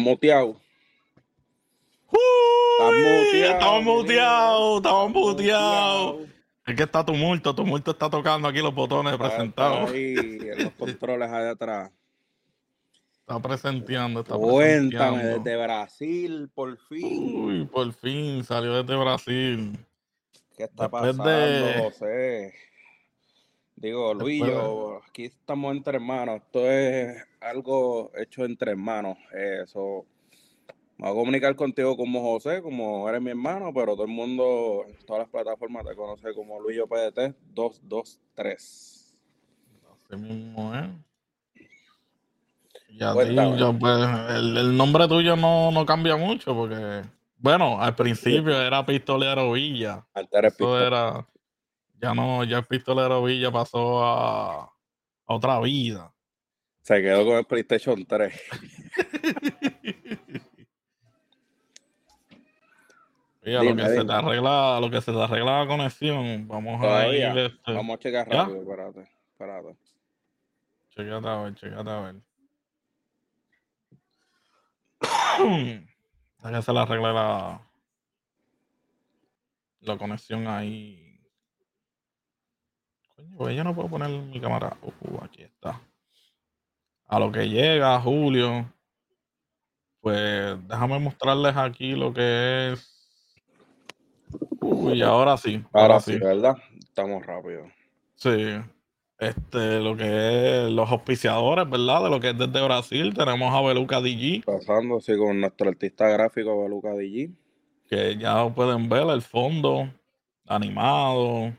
muteado? Estamos muteados, estamos muteados. Es que está tumulto, tumulto está tocando aquí los botones presentados. está ahí en los controles allá atrás. Está presenteando, está Cuéntame, presenteando. desde Brasil, por fin. Uy, por fin salió desde Brasil. ¿Qué está después pasando, de- José? Digo, Luis, Después yo, aquí estamos entre hermanos. Esto es algo hecho entre hermanos. Eso. Me voy a comunicar contigo como José, como eres mi hermano, pero todo el mundo en todas las plataformas te conoce como Luis PDT 223. Así mismo, ¿eh? Y a ti, Cuéntame. yo, pues, el, el nombre tuyo no, no cambia mucho porque, bueno, al principio era Pistolero Villa. Eso era, ya no, ya el Pistolero Villa pasó a, a otra vida. Se quedó con el PlayStation 3. Mira, Dime, lo que se te arregla, lo que se te arregla la conexión, vamos a ir, este, Vamos a checar rápido, espérate. espérate. Chequéate a ver, chequéate a ver. Hay que hacer la regla la, la conexión ahí. Coño, pues yo no puedo poner mi cámara. Uh, aquí está. A lo que llega, Julio. Pues déjame mostrarles aquí lo que es. Uy, ahora sí. Ahora sí, ¿verdad? Estamos rápidos. Sí. Este, lo que es los auspiciadores, ¿verdad? De lo que es desde Brasil. Tenemos a Beluca DG, Pasando así con nuestro artista gráfico Beluca DG. que ya pueden ver el fondo animado,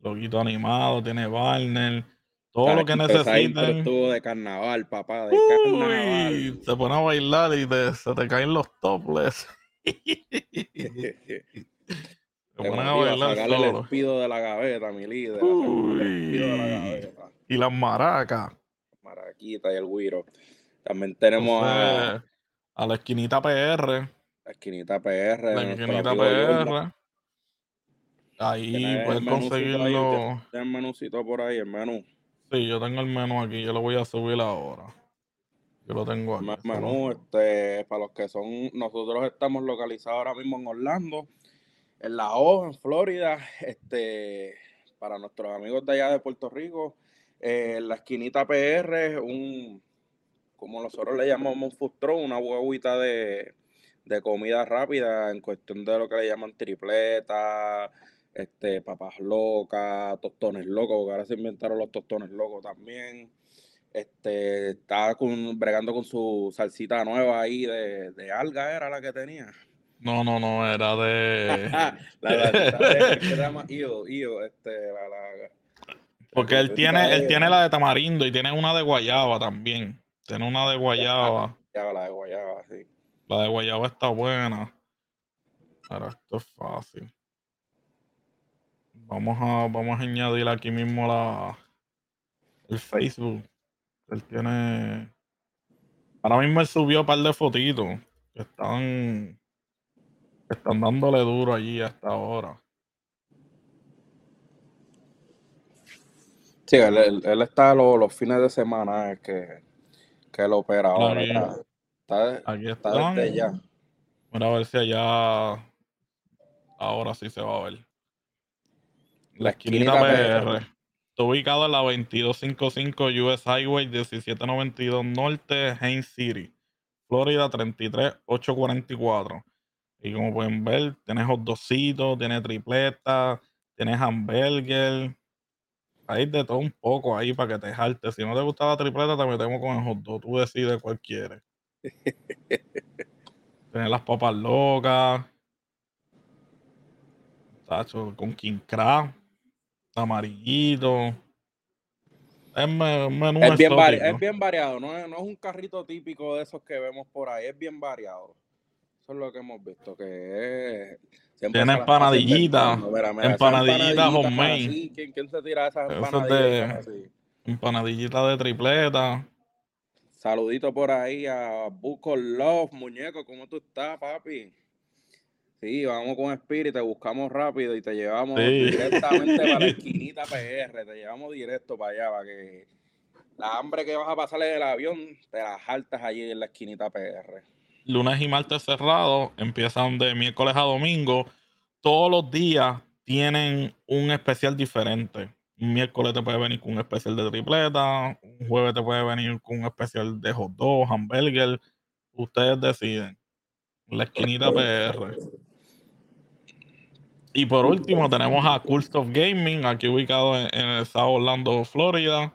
loguito animado, tiene Barner, todo lo que necesiten. estuvo de carnaval, papá, de Uy, carnaval. se pone a bailar y te- se te caen los topless. Se ponen a bailar sacarle el solo. espido de la gaveta, mi líder. el de la Uy. gaveta. Y las maracas. Maraquita y el güiro. También tenemos a a la esquinita PR. la esquinita PR. La esquinita. PR. Ahí ahí, conseguirlo. tienes el menucito por ahí, el menú. Sí, yo tengo el menú aquí, yo lo voy a subir ahora. Yo lo tengo aquí. Menú, este, para los que son, nosotros estamos localizados ahora mismo en Orlando, en La O, en Florida, este, para nuestros amigos de allá de Puerto Rico, eh, en la esquinita PR, un, como nosotros le llamamos un food truck, una huevita de, de comida rápida en cuestión de lo que le llaman tripleta, este, papas locas, tostones locos, porque ahora se inventaron los tostones locos también. Este, estaba con, bregando con su salsita nueva ahí de, de alga, era la que tenía. No, no, no, era de. la de, que se llama Io, Io, este, la, la- Porque él tiene, él tiene la de tamarindo y tiene una de guayaba también. Tiene una de guayaba. ya, la de guayaba, sí. La de guayaba está buena. Ahora esto es fácil. Vamos a, vamos a añadir aquí mismo la el Facebook. Él tiene. Ahora mismo él subió un par de fotitos que están. que están dándole duro allí hasta ahora. Sí, él, él- él está los, los fines de semana es que, que él opera ahora. aquí. Está, está, Aquí está desde ya. Mira a ver si allá. Ahora sí se va a ver. La La esquinita PR. Está ubicado en la 2255 US Highway 1792 Norte, Haines City, Florida 33844. Y como pueden ver, tienes hot dogcitos, tiene tripleta, tienes hamburger. Hay de todo un poco ahí para que te jalte. Si no te gusta la tripleta, te metemos con el hot dog. Tú decides cuál quieres. Tienes las papas locas. Tacho, con King Crab. Amarillito. Es menú Es bien, vari- es bien variado, no es, no es un carrito típico de esos que vemos por ahí, es bien variado. Eso es lo que hemos visto, que es... Tiene se las pasa empanadillita, inventando. Mira, mira, esas empanadillita empanadillitas homemade. ¿Quién, quién se tira esas Eso es de-? Empanadillita de tripleta. Saludito por ahí a Buco Love, muñeco, ¿cómo tú estás, papi? Sí, vamos con Spirit, te buscamos rápido y te llevamos directamente para la esquinita PR, te llevamos directo para allá, para que la hambre que vas a pasarle del avión, te la jaltas allí en la esquinita PR. Lunes y martes cerrados, empiezan de miércoles a domingo. Todos los días tienen un especial diferente. Un miércoles te puede venir con un especial de tripleta, un jueves te puede venir con un especial de hot dog, hamburger. Ustedes deciden. La esquinita PR. Y por último tenemos a Cult of Gaming, aquí ubicado en, el estado Orlando, Florida.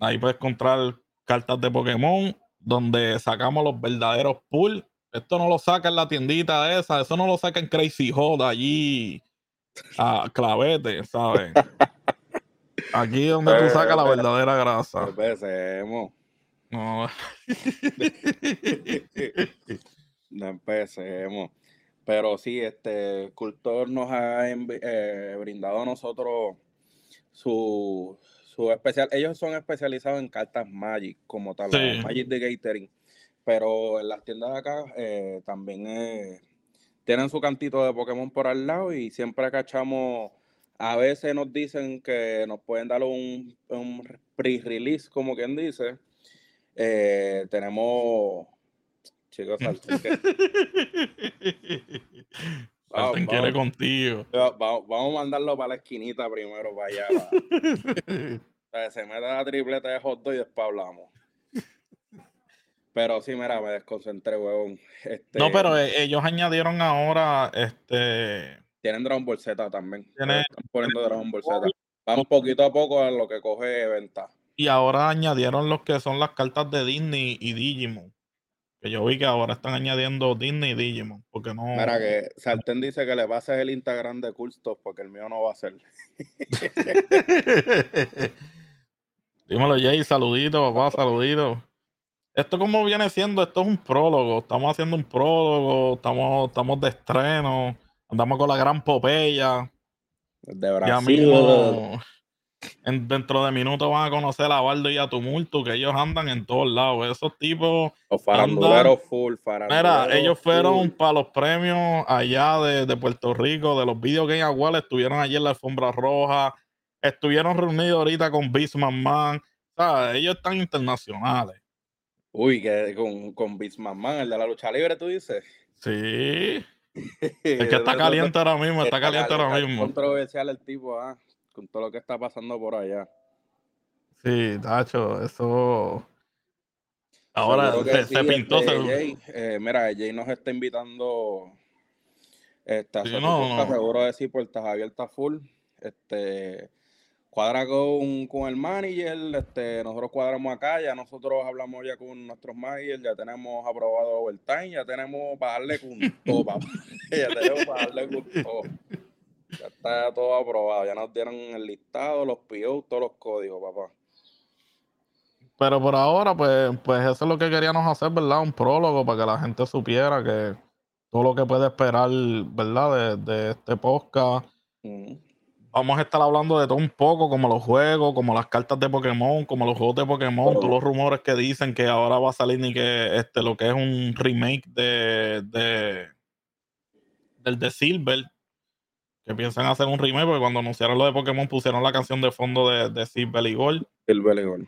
Ahí puedes encontrar cartas de Pokémon, donde sacamos los verdaderos pools. Esto no lo saca en la tiendita esa, eso no lo saca en Crazy Hot allí a clavete, ¿sabes? Aquí es donde tú sacas la verdadera grasa. Empecemos. No. no empecemos. Pero sí, este Cultor nos ha eh, brindado a nosotros su, su especial. Ellos son especializados en cartas Magic, como tal, Magic de Gathering. Pero en las tiendas de acá eh, también eh, tienen su cantito de Pokémon por al lado y siempre cachamos. A veces nos dicen que nos pueden dar un, un pre-release, como quien dice. tenemos chicos, Salten quiere contigo. Vamos, a mandarlo para la esquinita primero, para allá. se mete la tripleta de hot dog y después hablamos. Pero sí, mira, me desconcentré, huevón. Este, no, pero eh, ellos añadieron ahora, este... Tienen Dragon Ball Z también. Están poniendo Dragon Ball Z. Vamos poquito a poco a lo que coge venta. Y ahora añadieron los que son las cartas de Disney y Digimon yo vi que ahora están añadiendo Disney y Digimon, porque no... Mira que Sartén dice que le hacer el Instagram de Coolstuff porque el mío no va a ser. Dímelo, Jay, saludito, papá, saludito. Esto como viene siendo, esto es un prólogo, estamos haciendo un prólogo, estamos, estamos de estreno, andamos con la gran Popeya. De Brasil dentro de minutos van a conocer a Baldo y a Tumulto, que ellos andan en todos lados. Esos tipos. Faranduleros full, Mira, ellos fueron para los premios allá de, Puerto Rico, de los Video Game Awards, estuvieron allí en la alfombra roja, estuvieron reunidos ahorita con Bisman Man. Ellos están internacionales. Uy, que con, con Bisman Man, el de la lucha libre, tú dices. Sí. es que está caliente ahora mismo, está, caliente, ahora mismo. controversial el tipo, ah con todo lo que está pasando por allá. Sí, Tacho, eso. Ahora se, pintó. Este, eh, mira, Jay nos está invitando. Está seguro de sí, puertas abiertas full. Este cuadra con, con, el manager, este, nosotros cuadramos acá, ya nosotros hablamos ya con nuestros managers, ya tenemos aprobado overtime, ya tenemos para darle con todo, papá. ya tenemos para darle con todo. Ya está todo aprobado, ya nos dieron el listado, los PO, todos los códigos, papá. Pero por ahora, pues, pues eso es lo que queríamos hacer, ¿verdad? Un prólogo para que la gente supiera que todo lo que puede esperar, ¿verdad? De, este podcast. Vamos a estar hablando de todo un poco, como los juegos, como las cartas de Pokémon, como los juegos de Pokémon, todos los rumores que dicen que ahora va a salir ni que este lo que es un remake de, de del de Silver, que piensan hacer un remake, porque cuando anunciaron lo de Pokémon pusieron la canción de fondo de, de y Gold. Silver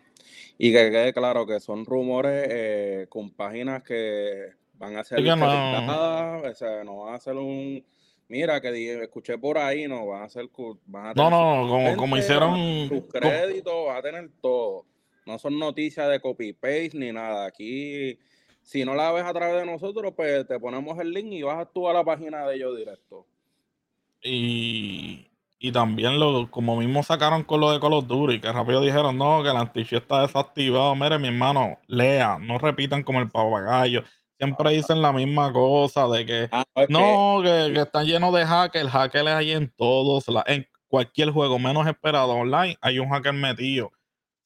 y que quede claro que son rumores eh, con páginas que van a ser nada, o sea, no van a hacer un mira que escuché por ahí, no van a hacer van a no, no, como, como hicieron sus créditos, van a tener todo. No son noticias de copy paste ni nada. Aquí si no la ves a través de nosotros, pues te ponemos el link y vas tú a la página de ellos directo. Y, y también lo, como mismo sacaron con lo de Call of Duty, que rápido dijeron, no, que el antifiel está desactivado. Mire, mi hermano, lea, no repitan como el papagayo. Siempre dicen la misma cosa de que ah, no, que, que, están llenos de hackers. Hackers hay en todos, en cualquier juego menos esperado online, hay un hacker metido.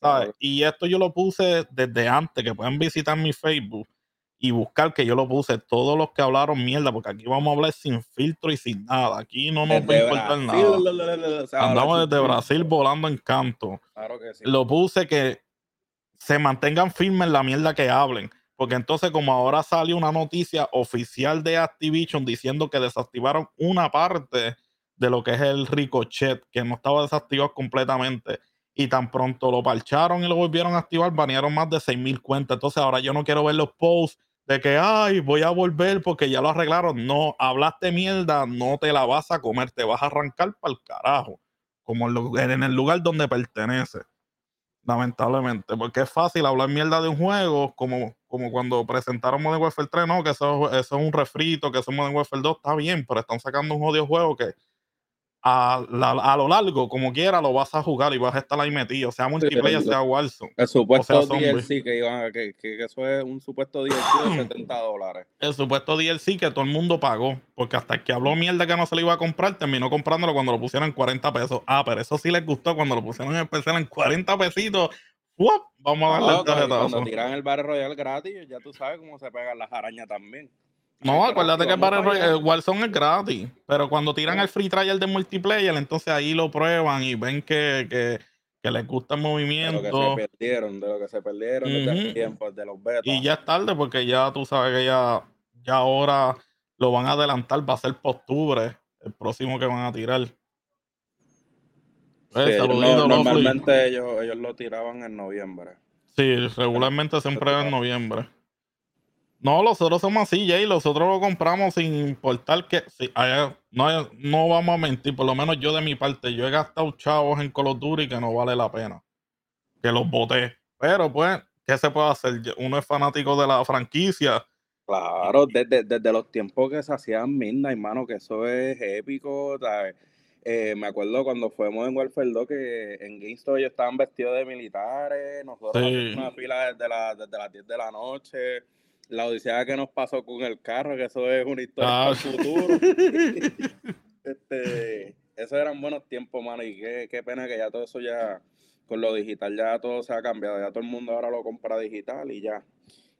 ¿sabes? Y esto yo lo puse desde antes, que pueden visitar mi Facebook y buscar que yo lo puse todos los que hablaron mierda, porque aquí vamos a hablar sin filtro y sin nada. Aquí no nos va a importar nada. Andamos desde Brasil volando en canto. Claro que sí. Lo puse que se mantengan firmes en la mierda que hablen. porque entonces como ahora salió una noticia oficial de Activision diciendo que desactivaron una parte de lo que es el ricochet, que no estaba desactivado completamente, y tan pronto lo parcharon y lo volvieron a activar, banearon más de 6.000 cuentas. Entonces ahora yo no quiero ver los posts de que, ay, voy a volver porque ya lo arreglaron. No, hablaste mierda, no te la vas a comer, te vas a arrancar para el carajo, como en el lugar donde pertenece. Lamentablemente, porque es fácil hablar mierda de un juego, como, como cuando presentaron Modern Warfare 3, no, que eso, eso es un refrito, que eso es Modern Warfare 2, está bien, pero están sacando un jodido juego que a, lo largo, como quiera, lo vas a jugar y vas a estar ahí metido, sea multiplayer, sea Warzone. El supuesto DLC que, iban, que, que, eso es un supuesto DLC de 70 dólares. El supuesto DLC que todo el mundo pagó, porque hasta el que habló mierda que no se lo iba a comprar, terminó comprándolo cuando lo pusieron en 40 pesos. Ah, pero eso sí les gustó cuando lo pusieron en especial en 40 pesitos. Vamos a darle el tarjetazo. Cuando tiran el Battle Royale gratis, ya tú sabes cómo se pegan las arañas también. No, acuérdate que el Warzone es gratis, pero cuando tiran el free trial de multiplayer, entonces ahí lo prueban y ven que, que, que les gusta el movimiento. De lo que se perdieron, de lo que se perdieron uh tiempo, de los betas. Y ya es tarde porque ya tú sabes que ya, ya ahora lo van a adelantar, va a ser por octubre, el próximo que van a tirar. Pues, normalmente ellos, ellos lo tiraban en noviembre. Sí, regularmente siempre en noviembre. No, los otros somos así, Jay. Los otros lo compramos sin importar que. no, no vamos a mentir, por lo menos yo de mi parte, yo he gastado chavos en Call of Duty que no vale la pena. Que los boté. Pero pues, ¿qué se puede hacer? Uno es fanático de la franquicia. Claro, desde, desde los tiempos que se hacían Midnight, hermano, que eso es épico. Eh, me acuerdo cuando fuimos en Warfare 2 que en GameStop ellos estaban vestidos de militares, nosotros en una fila desde, la, desde las 10 de la noche la odisea que nos pasó con el carro, que eso es una historia para el ah. futuro. este, esos eran buenos tiempos, mano, y qué, qué pena que ya todo eso ya, con lo digital ya todo se ha cambiado, ya todo el mundo ahora lo compra digital y ya,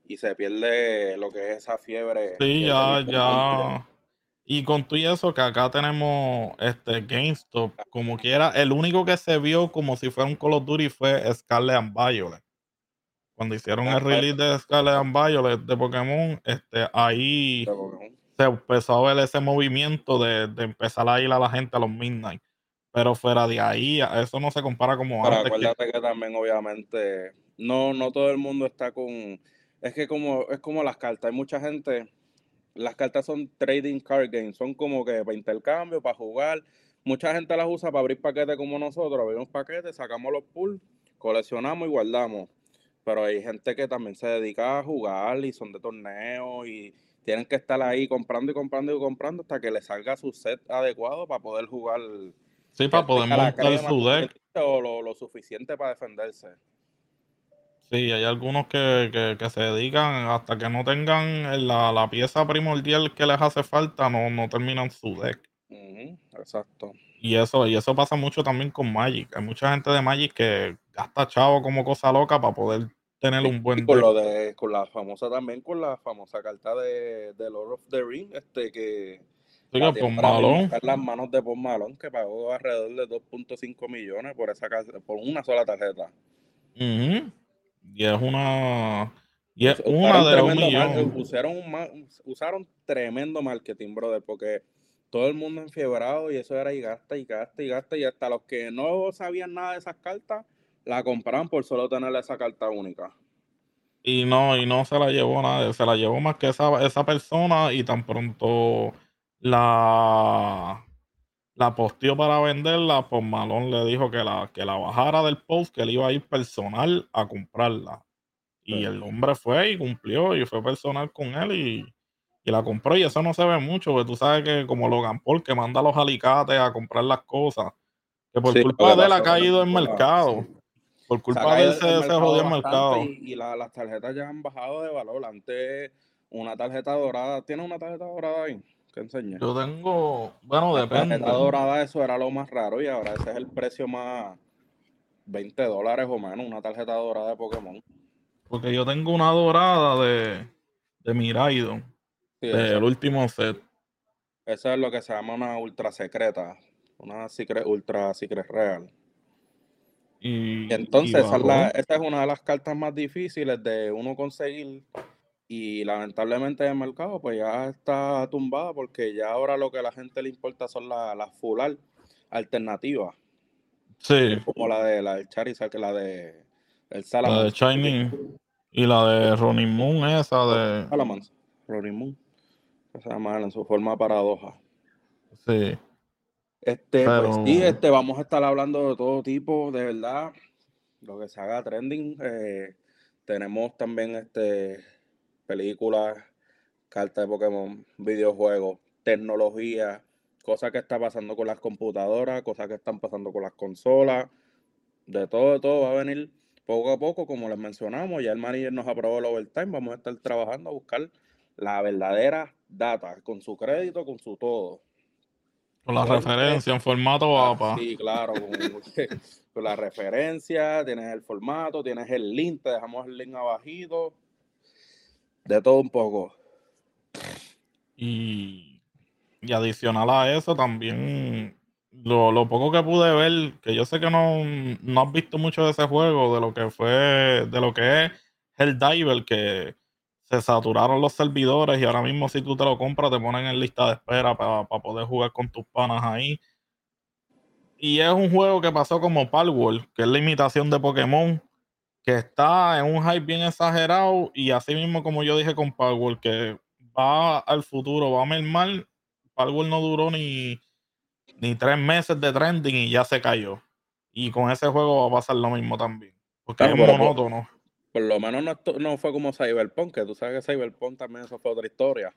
y se pierde lo que es esa fiebre. Sí, ya, ya. Y con todo eso que acá tenemos este GameStop, como quiera, el único que se vio como si fuera un Call of Duty fue Scarlet and Violet cuando hicieron el release de Scarlet and Violet de Pokémon, este, ahí se empezó a ver ese movimiento de, empezar a ir a la gente a los Midnight. Pero fuera de ahí, eso no se compara como Pero acuérdate que... también, obviamente, no, no todo el mundo está con. Es que como, es como las cartas, hay mucha gente. Las cartas son trading card games, son como que para intercambio, para jugar. Mucha gente las usa para abrir paquetes como nosotros. Abrimos paquetes, sacamos los pools, coleccionamos y guardamos pero hay gente que también se dedica a jugar y son de torneos y tienen que estar ahí comprando y comprando y comprando hasta que le salga su set adecuado para poder jugar. Sí, para poder montar su deck. O lo, suficiente para defenderse. Sí, hay algunos que, se dedican hasta que no tengan la, pieza primordial que les hace falta, no, no terminan su deck. exacto. Y eso, y eso pasa mucho también con Magic. Hay mucha gente de Magic que gasta chavo como cosa loca para poder tener un buen y con lo de con la famosa también con la famosa carta de, de Lord of the Ring este que las manos de Paul Malone que pagó alrededor de 2.5 millones por esa por una sola tarjeta. Y es una y es una de los usaron, usaron tremendo marketing brother porque todo el mundo enfiebrado y eso era y gasta y gasta y gasta y hasta los que no sabían nada de esas cartas la compraron por solo tener esa carta única. Y no, y no se la llevó nadie, se la llevó más que esa, esa persona y tan pronto la, la posteó para venderla, pues Malón le dijo que la, que la bajara del post, que él iba a ir personal a comprarla. Y el hombre fue y cumplió y fue personal con él y, y la compró y eso no se ve mucho, porque tú sabes que como Logan Paul que manda a los alicates a comprar las cosas, que por culpa de él ha caído en mercado. Por culpa de él se, jodió el mercado. Y, las tarjetas ya han bajado de valor. Antes una tarjeta dorada, ¿tiene una tarjeta dorada ahí? que enseña? Yo tengo, bueno, depende. La tarjeta dorada eso era lo más raro y ahora ese es el precio más 20 dólares o menos, una tarjeta dorada de Pokémon. Porque yo tengo una dorada de, de Miraidon el último set. Eso es lo que se llama una ultra secreta. Una secret, ultra secret real. Y, entonces esa, es una de las cartas más difíciles de uno conseguir y lamentablemente el mercado pues ya está tumbada porque ya ahora lo que a la gente le importa son las la full alternativas. Sí. Como la de la del Charizard, que la de el La de Shining y la de Ronnie Moon, esa de. Salamance. Ronnie Moon. Esa mal en su forma paradoja. Sí. Este, pues sí, este, vamos a estar hablando de todo tipo, de verdad. Lo que se haga trending. Eh, tenemos también este películas, cartas de Pokémon, videojuegos, tecnología, cosas que está pasando con las computadoras, cosas que están pasando con las consolas, de todo, de todo va a venir poco a poco, como les mencionamos, ya el manager nos aprobó el overtime, vamos a estar trabajando a buscar la verdadera data, con su crédito, con su todo. Con la referencia en formato ah, APA. Sí, claro, con, la referencia, tienes el formato, tienes el link, te dejamos el link abajito, de todo un poco. Y, y adicional a eso, también lo, lo, poco que pude ver, que yo sé que no, no has visto mucho de ese juego, de lo que fue, de lo que es el Diver, que se saturaron los servidores y ahora mismo si tú te lo compras te ponen en lista de espera para poder jugar con tus panas ahí. Y es un juego que pasó como Palworld, que es la imitación de Pokémon, que está en un hype bien exagerado y así mismo como yo dije con Palworld, que va al futuro, va a mermar. Palworld no duró ni ni tres meses de trending y ya se cayó. Y con ese juego va a pasar lo mismo también. Porque es monótono. Por, lo menos no, no, fue como Cyberpunk, que tú sabes que Cyberpunk también eso fue otra historia.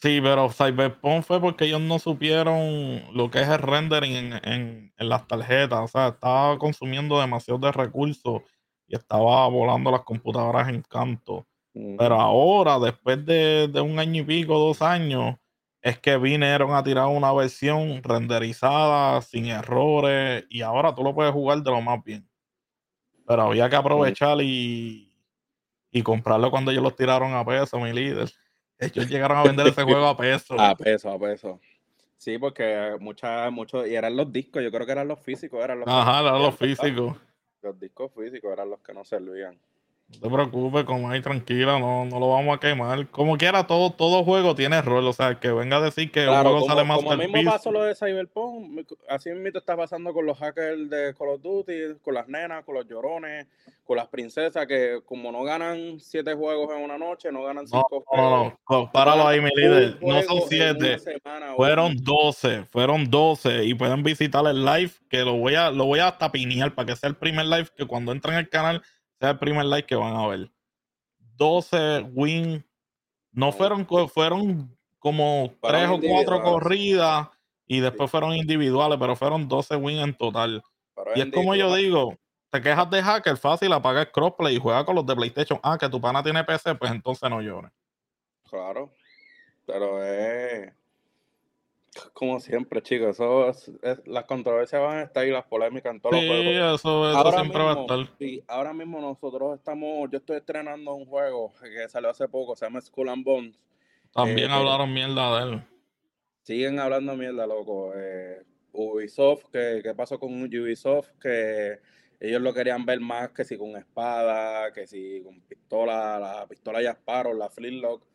Sí, pero Cyberpunk fue porque ellos no supieron lo que es el rendering en, en, en las tarjetas. O sea, estaba consumiendo demasiado de recursos y estaba volando las computadoras en canto. Pero ahora, después de, de, un año y pico, dos años, es que vinieron a tirar una versión renderizada, sin errores, y ahora tú lo puedes jugar de lo más bien. Pero había que aprovechar y, y comprarlo cuando ellos los tiraron a peso, mi líder. Ellos llegaron a vender ese juego a peso. A peso, a peso. Sí, porque muchas, muchos, y eran los discos, yo creo que eran los físicos, eran los Ajá, eran los físicos. Los discos físicos eran los que no servían. No te preocupes, como ahí tranquila, no, no lo vamos a quemar. Como quiera, todo, todo juego tiene rol. O sea, que venga a decir que un juego sale más Como mismo pasó lo de Cyberpunk, así mismo está pasando con los hackers de Call of Duty, con las nenas, con los llorones, con las princesas, que como no ganan siete juegos en una noche, no ganan cinco juegos. No, no, páralo ahí, mi líder. No son siete. Fueron doce, fueron doce. Y pueden visitar el live, que lo voy a, lo voy a tapinear para que sea el primer live que cuando entren al canal sea el primer like que van a ver. 12 win. No fueron, fueron como tres o cuatro corridas y después fueron individuales, pero fueron 12 win en total. y es como yo digo, te quejas de hacker fácil, apaga el crossplay y juega con los de PlayStation. Ah, que tu pana tiene PC, pues entonces no llores. Claro, pero es como siempre, chicos, eso es, las controversias van a estar y las polémicas en todos los juegos. Eso, eso ahora siempre mismo, va a estar. Sí, ahora mismo nosotros estamos, yo estoy estrenando un juego que salió hace poco, se llama Skull and Bones. También eh, hablaron mierda de él. Siguen hablando mierda, loco. Eh, Ubisoft, ¿qué, ¿qué pasó con Ubisoft? Que ellos lo querían ver más que si con espada, que si con pistola, la pistola ya Sparrow, la flintlock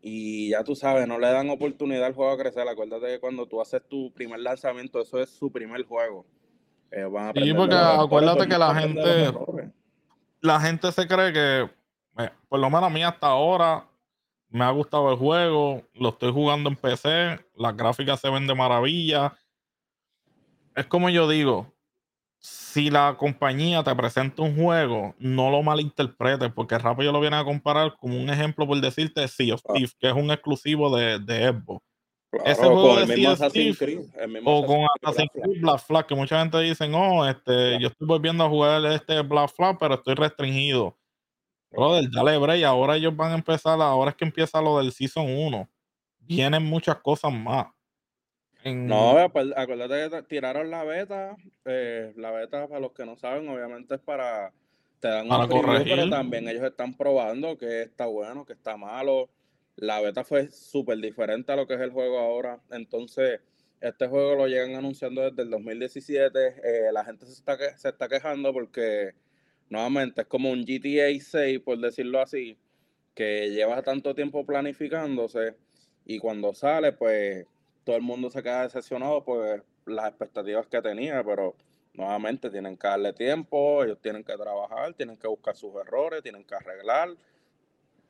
y ya tú sabes, no le dan oportunidad al juego a crecer. Acuérdate que cuando tú haces tu primer lanzamiento, eso es su primer juego. Eh, van a sí, porque acuérdate que la gente, la gente se cree que, eh, por lo menos a mí hasta ahora, me ha gustado el juego, lo estoy jugando en PC, las gráficas se ven de maravilla. Es como yo digo, si la compañía te presenta un juego, no lo malinterpretes, porque rápido lo viene a comparar como un ejemplo por decirte Sea of ah. Thieves, que es un exclusivo de, de Xbox. Ese juego de Sea of Thieves, o con Assassin's Creed Black Flag, que mucha gente dice, no, este, yo estoy volviendo a jugar este Black Flag, pero estoy restringido. Brother, dale break, ahora ellos van a empezar, ahora es que empieza lo del Season 1. Vienen muchas cosas más. No, acuérdate que tiraron la beta. Eh, la beta, para los que no saben, obviamente es para. Te dan un preview, pero también ellos están probando que está bueno, que está malo. La beta fue súper diferente a lo que es el juego ahora. Entonces, este juego lo llegan anunciando desde el 2017. Eh, la gente se está, se está quejando porque, nuevamente, es como un GTA 6, por decirlo así que lleva tanto tiempo planificándose y cuando sale, pues todo el mundo se queda decepcionado por las expectativas que tenía, pero nuevamente tienen que darle tiempo, ellos tienen que trabajar, tienen que buscar sus errores, tienen que arreglar.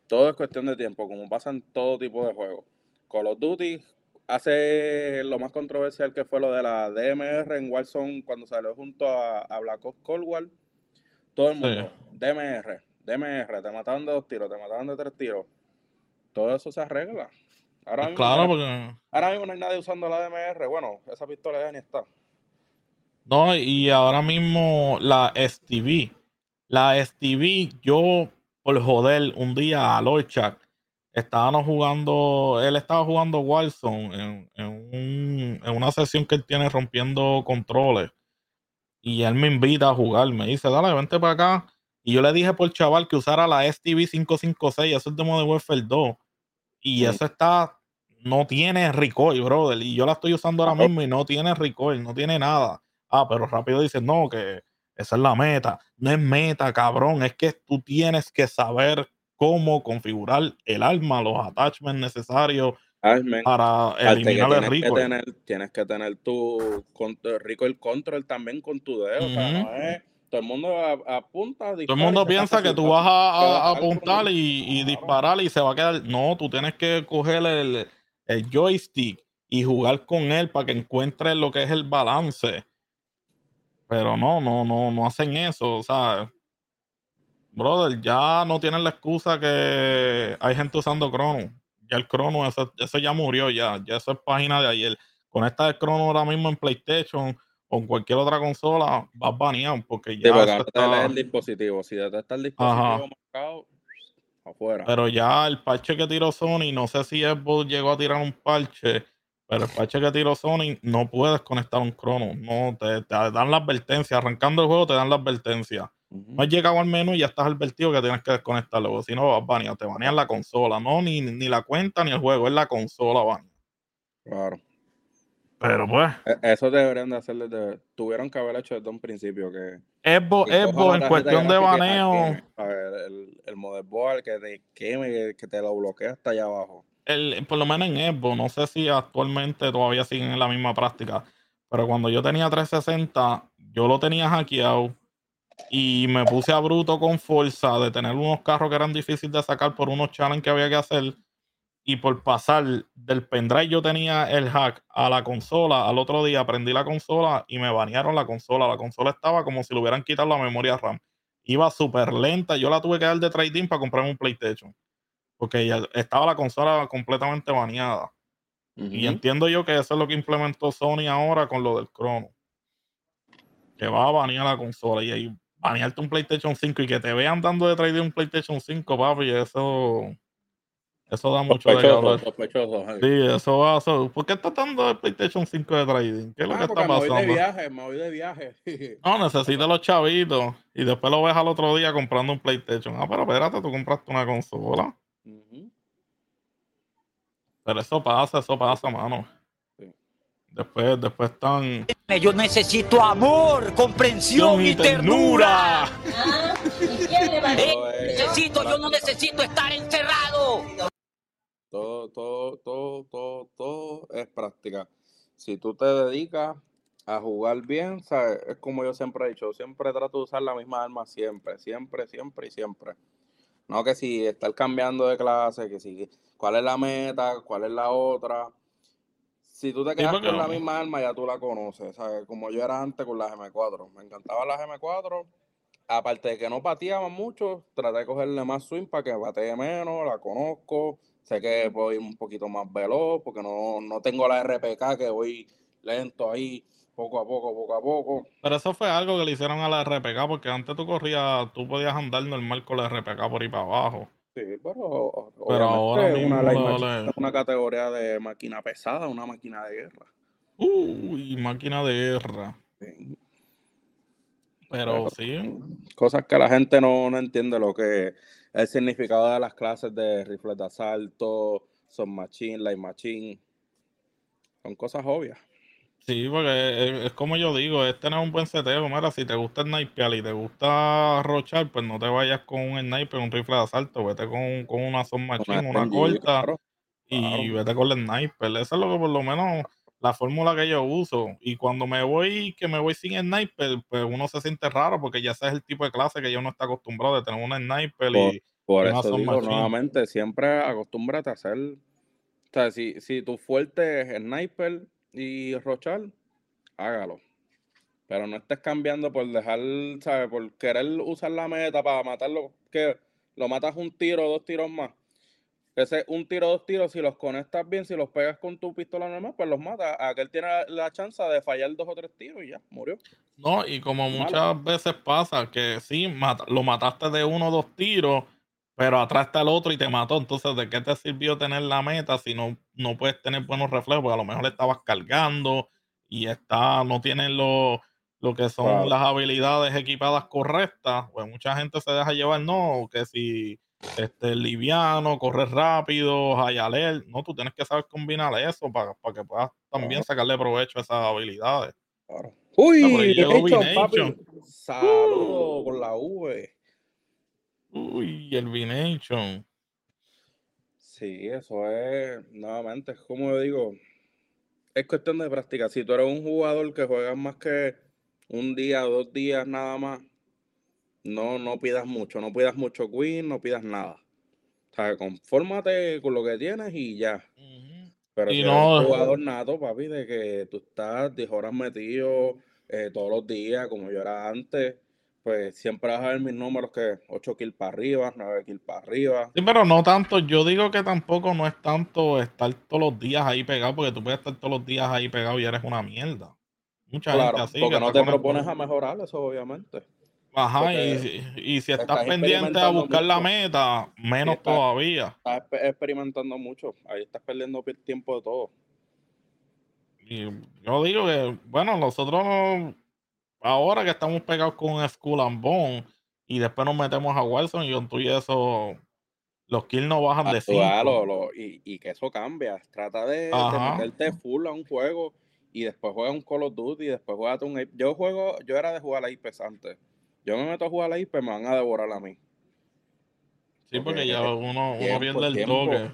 Todo es cuestión de tiempo, como pasa en todo tipo de juegos. Call of Duty hace lo más controversial que fue lo de la DMR en Warzone cuando salió junto a, Black Ops Cold War. Todo el mundo, DMR, DMR, te mataron de dos tiros, te mataron de tres tiros. Todo eso se arregla. Ahora pues mismo, claro, porque... ahora mismo no hay nadie usando la DMR. Bueno, esa pistola ya ni está. No, y ahora mismo la STV. La STV, yo por joder, un día a Lorchak estábamos jugando, él estaba jugando Warzone en, en, una sesión que él tiene rompiendo controles. Y él me invita a jugar, me dice, dale, vente para acá. Y yo le dije por chaval que usara la STV 556, eso es de Modern Warfare 2. Y eso está, no tiene recoil, brother. Y yo la estoy usando ahora mismo y no tiene recoil, no tiene nada. Ah, pero rápido dice, no, que esa es la meta. No es meta, cabrón. Es que tú tienes que saber cómo configurar el arma, los attachments necesarios para eliminar el recoil. Que tener, tienes que tener tu recoil control también con tu dedo. O sea, no es todo el mundo apunta. Todo el mundo piensa que tú vas a, apuntar y, disparar y se va a quedar. No, tú tienes que coger el, el joystick y jugar con él para que encuentres lo que es el balance. Pero no, no, no, no hacen eso. O sea, brother, ya no tienen la excusa que hay gente usando Crono. Ya el Crono, eso, eso ya murió, ya. Ya eso es página de ayer. Con esta de Crono ahora mismo en PlayStation o en cualquier otra consola, vas baneado porque ya. Sí, está... el dispositivo. Si detecta el dispositivo marcado, afuera. Pero ya el parche que tiró Sony, no sé si Xbox llegó a tirar un parche pero el parche que tiró Sony no puedes conectar un crono. No, te, dan la advertencia. Arrancando el juego te dan la advertencia. No has llegado al menú y ya estás advertido que tienes que desconectarlo. Si no, vas baneado. Te banean la consola. No, ni, ni la cuenta ni el juego. Es la consola baneada. Claro. Pero pues. E, eso deberían de hacer desde. Tuvieron que haber hecho desde un principio que. Xbox, en cuestión de baneo. el, el motherboard que te queme, que te lo bloquea hasta allá abajo por lo menos en Xbox, no sé si actualmente todavía siguen en la misma práctica, pero cuando yo tenía 360, yo lo tenía hackeado y me puse a bruto con fuerza de tener unos carros que eran difíciles de sacar por unos challenges que había que hacer. Y por pasar del pendrive, yo tenía el hack a la consola. Al otro día prendí la consola y me banearon la consola. La consola estaba como si le hubieran quitado la memoria RAM. Iba súper lenta. Yo la tuve que dar de trading para comprarme un PlayStation porque ya estaba la consola completamente baneada. Y entiendo yo que eso es lo que implementó Sony ahora con lo del Chrono. Que va a banear la consola y ahí banearte un PlayStation 5 y que te vean dando de trade un PlayStation 5, papi, eso eso da mucho de hablar. Sí, eso va. Eso, ¿Por qué estás dando el PlayStation 5 de trading? ¿Qué es lo ah, que está pasando? Me voy de viaje, me voy de viaje. no, necesitas los chavitos. Y después lo ves al otro día comprando un PlayStation. Ah, pero espérate, tú compraste una consola. Pero eso pasa, eso pasa, mano. Después, después están. Yo necesito amor, comprensión y, ternura. necesito, yo no necesito estar encerrado. Todo, todo, todo, todo, todo es práctica. Si tú te dedicas a jugar bien, ¿sabes? es como yo siempre he dicho, siempre trato de usar la misma arma siempre, siempre, siempre y siempre. No que si estar cambiando de clase, que si cuál es la meta, cuál es la otra. Si tú te quedas con la misma arma, ya tú la conoces. ¿sabes? Como yo era antes con la GM4. Me encantaba la GM4. Aparte de que no pateaba mucho, traté de cogerle más swing para que patee menos, la conozco. Sé que puedo ir un poquito más veloz porque no, no tengo la RPK que voy lento ahí poco a poco, poco a poco. Pero eso fue algo que le hicieron a la RPK, porque antes tú corrías, tú podías andar normal con la RPK por ahí para abajo. Sí, pero, pero ahora mismo una, una categoría de máquina pesada, una máquina de guerra. Uy, máquina de guerra. Pero, sí. Cosas que la gente no, no entiende lo que el significado de las clases de rifles de asalto, son machine, light machine. Son cosas obvias. Sí, porque es, como yo digo, es tener un buen seteo. Mira, si te gusta snipear y te gusta rochar, pues no te vayas con un sniper, un rifle de asalto, vete con, con una son machine, una, corta claro, y vete con el sniper. Eso es lo que por lo menos la fórmula que yo uso. Y cuando me voy, que me voy sin sniper, pues uno se siente raro porque ya ese es el tipo de clase que yo no está acostumbrado de tener un sniper Por, y, por y eso digo nuevamente, siempre acostúmbrate a hacer. O sea, si, si tu fuerte es sniper y rochar, hágalo. Pero no estés cambiando por dejar, ¿sabes? Por querer usar la meta para matarlo, que lo matas un tiro, dos tiros más. Ese un tiro, dos tiros, si los conectas bien, si los pegas con tu pistola normal, pues los matas. Aquel tiene la, la chance de fallar dos o tres tiros y ya, murió. No, y como Malo. muchas veces pasa que sí, mata- lo mataste de uno o dos tiros, pero atrás está el otro y te mató. Entonces, ¿de qué te sirvió tener la meta si no, no puedes tener buenos reflejos? Porque a lo mejor le estabas cargando y está, no tienes lo, lo que son Claro. las habilidades equipadas correctas. Pues mucha gente se deja llevar, no, que si este liviano, correr rápido, high alert. No, tú tienes que saber combinar eso para, para que puedas también sacarle provecho a esas habilidades. Claro. Uy, papi. V-Nation. Saludo con la V. Uy, el V-Nation. Sí, eso es, nuevamente, es como yo digo, es cuestión de práctica. Si tú eres un jugador que juegas más que un día, dos días nada más, no, no pidas mucho, no pidas mucho win, no pidas nada. O sea, confórmate con lo que tienes y ya. Pero Y si eres no- un jugador nato, papi, de que tú estás 10 horas metido eh, todos los días, como yo era antes, pues siempre vas a ver mis números que 8 kills para arriba, 9 kills para arriba. Sí, pero no tanto. Yo digo que tampoco no es tanto estar todos los días ahí pegado, porque tú puedes estar todos los días ahí pegado y eres una mierda. Mucha gente Claro, así. porque que no te el- propones a mejorar eso, obviamente. Ajá, y, y si estás estás pendiente a buscar la meta, menos estás- todavía. Estás exper- experimentando mucho, ahí estás perdiendo pi- tiempo de todo. Y yo digo que, bueno, nosotros ahora que estamos pegados con Skull and Bone y después nos metemos a Warzone y tú y eso, los kills no bajan de Actúa, 5. lo- lo- y, y que eso cambia. Trata de, de meterte full a un juego y después juega un Call of Duty y después juega un Ape. Yo juego, yo era de jugar a IPs antes. Yo me meto a jugar a IPs, me van a devorar a mí. Sí, porque Porque ya uno, uno tiempo, pierde el tiempo. toque.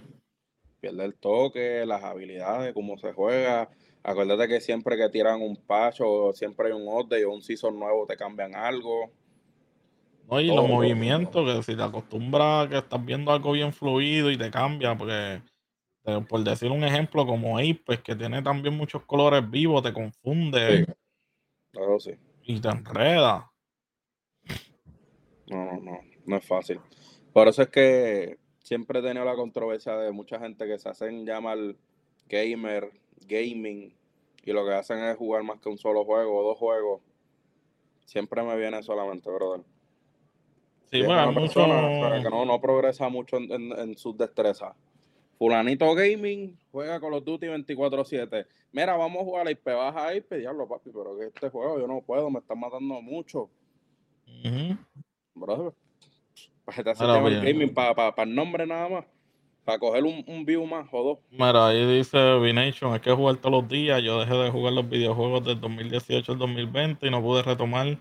Pierde el toque, las habilidades, cómo se juega. Acuérdate que siempre que tiran un patch o siempre hay un update o un season nuevo te cambian algo. No, y Todo, los movimientos, que si te acostumbras que estás viendo algo bien fluido y te cambia, porque eh, por decir un ejemplo como Apex, que tiene también muchos colores vivos, te confunde Sí. Eso sí. y te enreda. No, no, no, no es fácil. Por eso es que siempre he tenido la controversia de mucha gente que se hacen llamar gamer, gaming, y lo que hacen es jugar más que un solo juego o dos juegos. Siempre me viene solamente, brother. Sí, Y es una mucho- que no, no progresa mucho en, en- en sus destrezas. Fulanito Gaming juega con los Duty 24-7. Mira, vamos a jugar a IP, vas a IP, diablo, papi, pero que este juego yo no puedo, me están matando mucho. Ujú. Brother, ¿para qué te bien. gaming? ¿Para el nombre nada más? ¿Para coger un, un view más o dos? Mira, ahí dice V-Nation, hay que jugar todos los días. Yo dejé de jugar los videojuegos del 2018 al 2020 y no pude retomar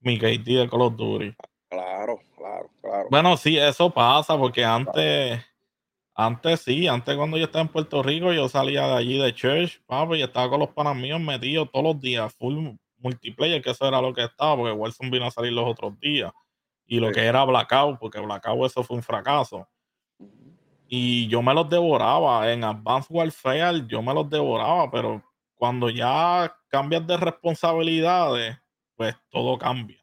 mi KD de Call of Duty. Claro, claro, claro. Bueno, sí, eso pasa porque antes, antes sí, antes cuando yo estaba en Puerto Rico, yo salía de allí de church, papi, y estaba con los panas míos metidos todos los días, full multiplayer, que eso era lo que estaba, porque Warzone vino a salir los otros días. Y lo Sí. que era Blackout, porque Blackout eso fue un fracaso. Y yo me los devoraba. En Advanced Warfare yo me los devoraba, pero cuando ya cambias de responsabilidades, pues todo cambia.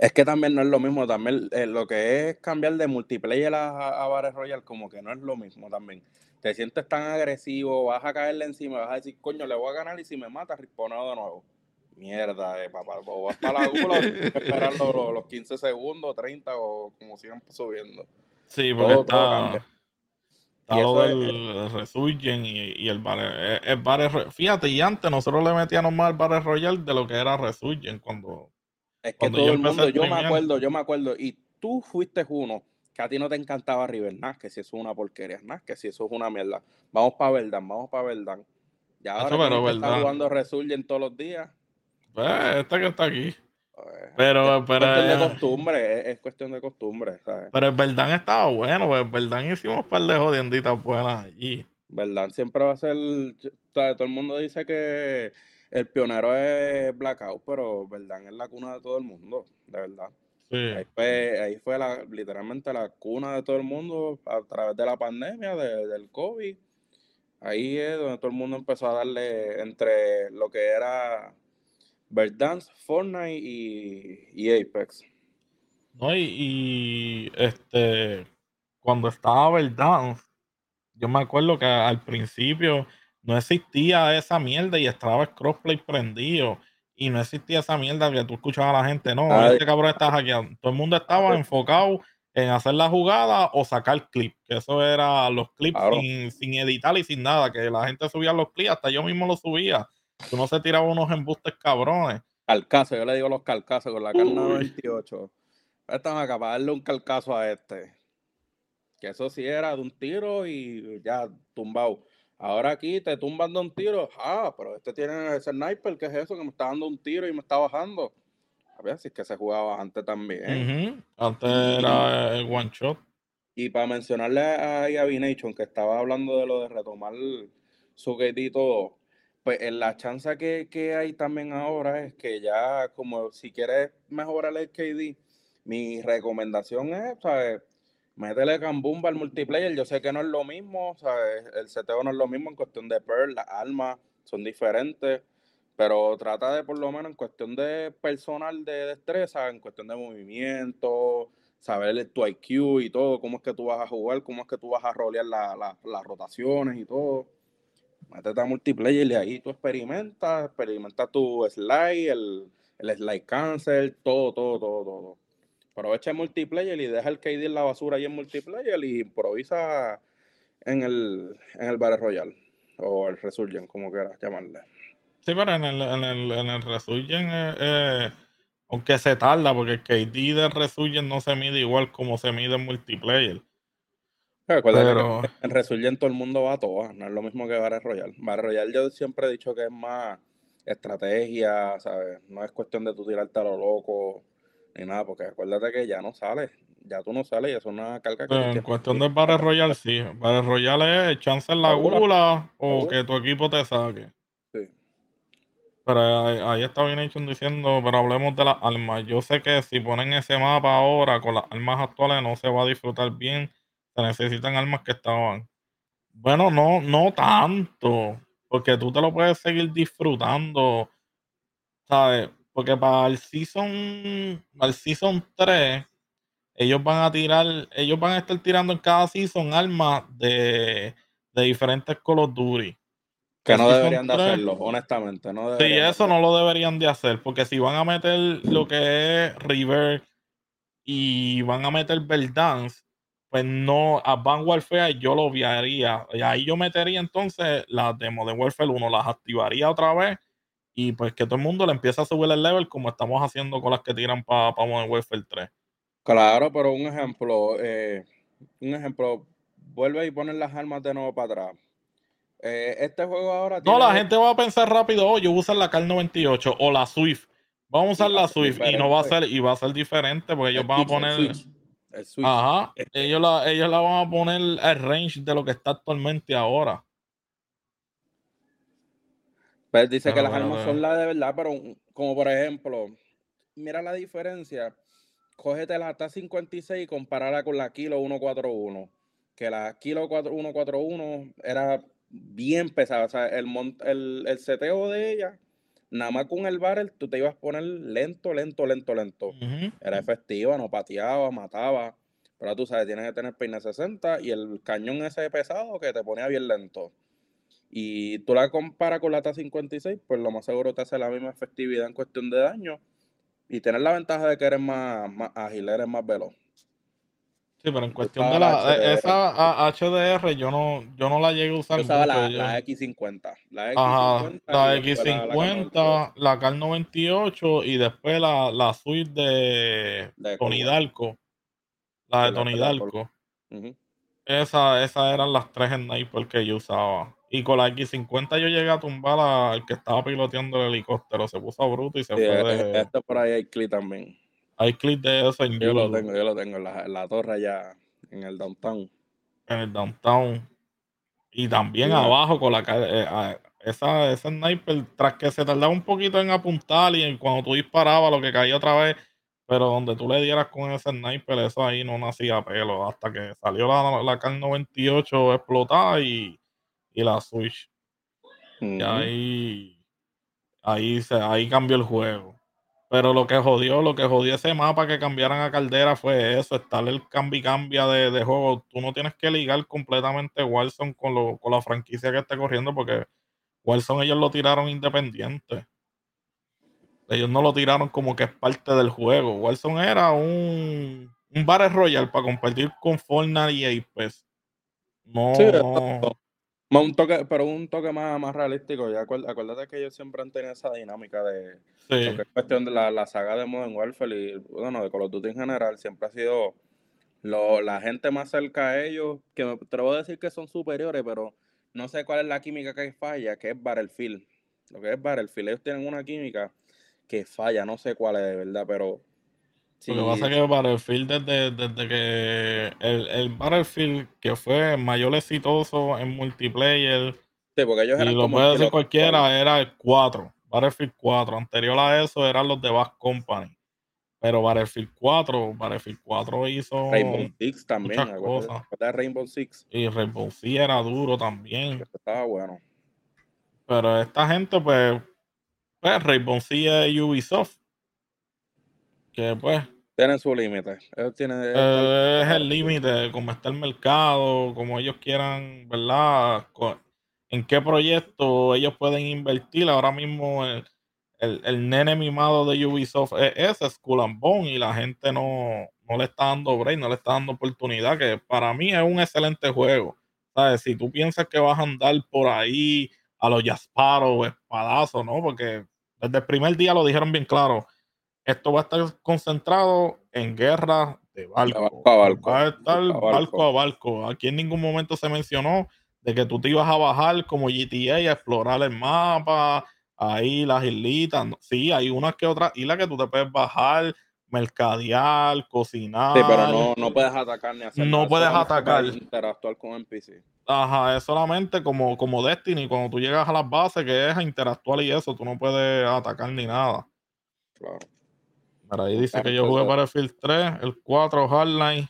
Es que también no es lo mismo, también eh, lo que es cambiar de multiplayer a, a Battle Royale, como que no es lo mismo también. Te sientes tan agresivo, vas a caerle encima, vas a decir, coño, le voy a ganar y si me mata, risponeo de nuevo. Mierda, eh, papá, o vas para la gula, esperar los, los- los 15 segundos, 30 o como sigan subiendo. Sí, porque Todo- está, está lo eso es- del Resurgent y, y el Battle, eh, el Battle Ro- Fíjate, y antes nosotros le metíamos más al Battle Royale de lo que era Resurgent cuando. Es que Cuando todo el mundo, yo me acuerdo, yo me acuerdo, y tú fuiste uno que a ti no te encantaba River, nada, que si eso es una porquería, nada, que si eso es una mierda. Vamos para verdad, vamos para verdad. Ya ahora pero verdad. jugando Resurgent todos los días. Pues, este que está aquí. Pues, Pero, es pero, cuestión de eh, costumbre, es, es cuestión de costumbre, ¿sabes? pero el Verdán estaba bueno, pues el Verdán hicimos un par de jodienditas buenas allí. ¿Verdad? Siempre va a ser, ¿sabes? todo el mundo dice que el pionero es Blackout, pero ¿verdad? Es la cuna de todo el mundo, de verdad. Sí. Ahí fue, ahí fue la, literalmente la cuna de todo el mundo a través de la pandemia, de- del COVID. Ahí es donde todo el mundo empezó a darle entre lo que era Verdansk, Fortnite y, y Apex. ¿no? Y, y, este, cuando estaba Verdansk, yo me acuerdo que al principio no existía esa mierda y estaba el crossplay prendido. Y no existía esa mierda que tú escuchabas a la gente, no, Ay. este cabrón está hackeando. Todo el mundo estaba enfocado en hacer la jugada o sacar clip, que eso era los clips Claro. sin, sin editar y sin nada, que la gente subía los clips, hasta yo mismo los subía. Tú no se tiraba unos embustes cabrones. Calcazo, yo le digo los calcazos con la carne Uy. 28. Están acá para darle un calcazo a este. Que eso sí era de un tiro y ya tumbado. Ahora aquí te tumban de un tiro. Ah, pero este tiene ese sniper, ¿qué es eso? Que me está dando un tiro y me está bajando. A ver si es que se jugaba antes también. Antes era el one shot. Y para mencionarle a Yavination que estaba hablando de lo de retomar su todo, pues en la chance que, que hay también ahora es que ya como si quieres mejorar el KD, mi recomendación es, ¿sabes? Métele cambumba al multiplayer. Yo sé que no es lo mismo, ¿sabes? El seteo no es lo mismo en cuestión de Pearl, las armas son diferentes, pero trata de por lo menos en cuestión de personal de destreza, en cuestión de movimiento, saber tu IQ y todo, cómo es que tú vas a jugar, cómo es que tú vas a rolear la- las rotaciones y todo. Métete a multiplayer y ahí tú experimentas, experimentas tu slide, el, el slide cancel, todo, todo, todo, todo. Aprovecha el multiplayer y deja el KD en la basura ahí en multiplayer y improvisa en el, en el Battle Royale o el Resurgent, como quieras llamarle. Sí, pero en el, en el, en el Resurgent, eh, eh, aunque se tarda, porque el KD del Resurgent no se mide igual como se mide en multiplayer. Recuerda Pero- que en Resurgent todo el mundo va a todas, no es lo mismo que Battle Royale. Battle Royale yo siempre he dicho que es más estrategia, ¿sabes? No es cuestión de tú tirarte a lo loco ni nada, porque acuérdate que ya no sales, ya tú no sales y eso es una carga que en cuestión del Battle Royale, sí. Battle Royale es chance en la La gula. o que tu equipo te saque. Sí. Pero ahí, ahí está bien diciendo, pero hablemos de las armas. Yo sé que si ponen ese mapa ahora con las armas actuales no se va a disfrutar bien. Se necesitan armas que estaban. Bueno, no, no tanto. Porque tú te lo puedes seguir disfrutando. ¿Sabes? Porque para el season, para el season 3, ellos van a tirar, ellos van a estar tirando en cada season armas de, de diferentes Call of Duty. Que no deberían de 3, hacerlo, honestamente. No Sí, eso no lo deberían de hacer, porque si van a meter lo que es River y van a meter Verdansk, pues no, a Van Warfare yo lo obviaría. Y ahí yo metería entonces las de Modern Warfare 1, las activaría otra vez y pues que todo el mundo le empiece a subir el level como estamos haciendo con las que tiran para Modern Warfare 3. Claro, pero un ejemplo, eh, un ejemplo, vuelve y ponen las armas de nuevo para atrás. Eh, este juego ahora No, tiene la gente va a pensar rápido, oh, yo voy a usar la CAR 98 o la Swift. Vamos a usar la Swift y no va a ser, y va a ser diferente porque ellos el van a poner. Switch, el Switch. Ajá, ellos la, ellos la van a poner el range de lo que está actualmente ahora. Pues dice que las bueno, armas pero- son las de verdad, pero como por ejemplo, mira la diferencia. Cógete la T56 y compárala con la Kilo 141. Que la Kilo 4- 141 era bien pesada. O sea, el, el, el seteo de ella, nada más con el barrel, tú te ibas a poner lento, lento, lento, lento. Era efectiva, no pateaba, mataba. Pero tú sabes, tienes que tener peine 60 y el cañón ese pesado que te ponía bien lento. Y tú la comparas con la T56, pues lo más seguro te hace la misma efectividad en cuestión de daño. Y tienes la ventaja de que eres más, más ágil, eres más veloz. Sí, pero en cuestión de la HDR. esa HDR yo no, yo no la llegué a usar Yo usaba mucho. la, yo- la X50. La X50, Ajá, la y después la- la X50, la CAR 98 y después la, la suite de De Tony. Dalco. La de Tony. Ujú. Esa, esas eran las tres sniper que yo usaba. Y con la X50 yo llegué a tumbar al que estaba piloteando el helicóptero. Se puso bruto y se Sí, fue e- de... este por ahí hay clip también. Hay clip de eso en Yo lo YouTube, tengo, yo lo tengo en la, en la torre allá en el downtown. en el downtown. Y también Sí. abajo con la... eh, ah, esa, esa sniper, tras que se tardaba un poquito en apuntar y en cuando tú disparabas lo que caía otra vez, pero donde tú le dieras con ese sniper, eso ahí no nacía pelo. Hasta que salió la, la CAR 98 explotada y, y la Switch. Y ahí, ahí, se, ahí cambió el juego. Pero lo que jodió, lo que jodió ese mapa que cambiaran a Caldera fue eso, estar el cambio y cambia de, de juego. Tú no tienes que ligar completamente Warzone con, lo, con la franquicia que esté corriendo porque Warzone ellos lo tiraron independiente. Ellos no lo tiraron como que es parte del juego. Warzone era un, un Battle Royale para compartir con Fortnite y Apex. No. Más un toque, pero un toque más, más realístico. Ya acuérdate que ellos siempre han tenido esa dinámica de Sí. es cuestión de la, la saga de Modern Warfare y bueno, de Call of Duty en general, siempre ha sido lo- la gente más cerca a ellos, que me atrevo a decir que son superiores, pero no sé cuál es la química que falla, que es Battlefield. Lo que es Battlefield, ellos tienen una química que falla, no sé cuál es de verdad, pero Lo que pasa es que Battlefield, desde, desde que el, el Battlefield que fue mayor exitoso en multiplayer, sí, porque ellos y lo puede decir cualquiera, era el 4, Battlefield 4. Anterior a eso eran los de Bass Company. Pero Battlefield 4, Battlefield 4 hizo. Rainbow Six también, muchas cosas. de Rainbow Six, Y Rainbow Six era duro también. estaba bueno. Pero esta gente, pues, pues Rainbow Six es Ubisoft. Que pues Tienen su límite. Ellos tienen. Eh, es el límite, como está el mercado, como ellos quieran, ¿verdad? En qué proyecto ellos pueden invertir. Ahora mismo el, el, el nene mimado de Ubisoft es ese, Skull and Bone, y la gente no, no le está dando break, no le está dando oportunidad, que para mí es un excelente juego. ¿Sabes? Si tú piensas que vas a andar por ahí a los Jasparo o espadazo, ¿no? Porque desde el primer día lo dijeron bien claro. Esto va a estar concentrado en guerra de barco. barco a barco. Va a estar Barco a barco a barco. Aquí en ningún momento se mencionó de que tú te ibas a bajar como GTA a explorar el mapa, ahí las islitas. Sí, hay unas que otras islas que tú te puedes bajar, mercadear, cocinar. Sí, pero no, no puedes atacar ni hacer No nada, puedes atacar. Interactuar con NPC. Ajá, es solamente como, como Destiny, cuando tú llegas a las bases, que es a interactuar y eso, tú no puedes atacar ni nada. Claro. Pero ahí dice que yo jugué Battlefield 3, el 4 Hardline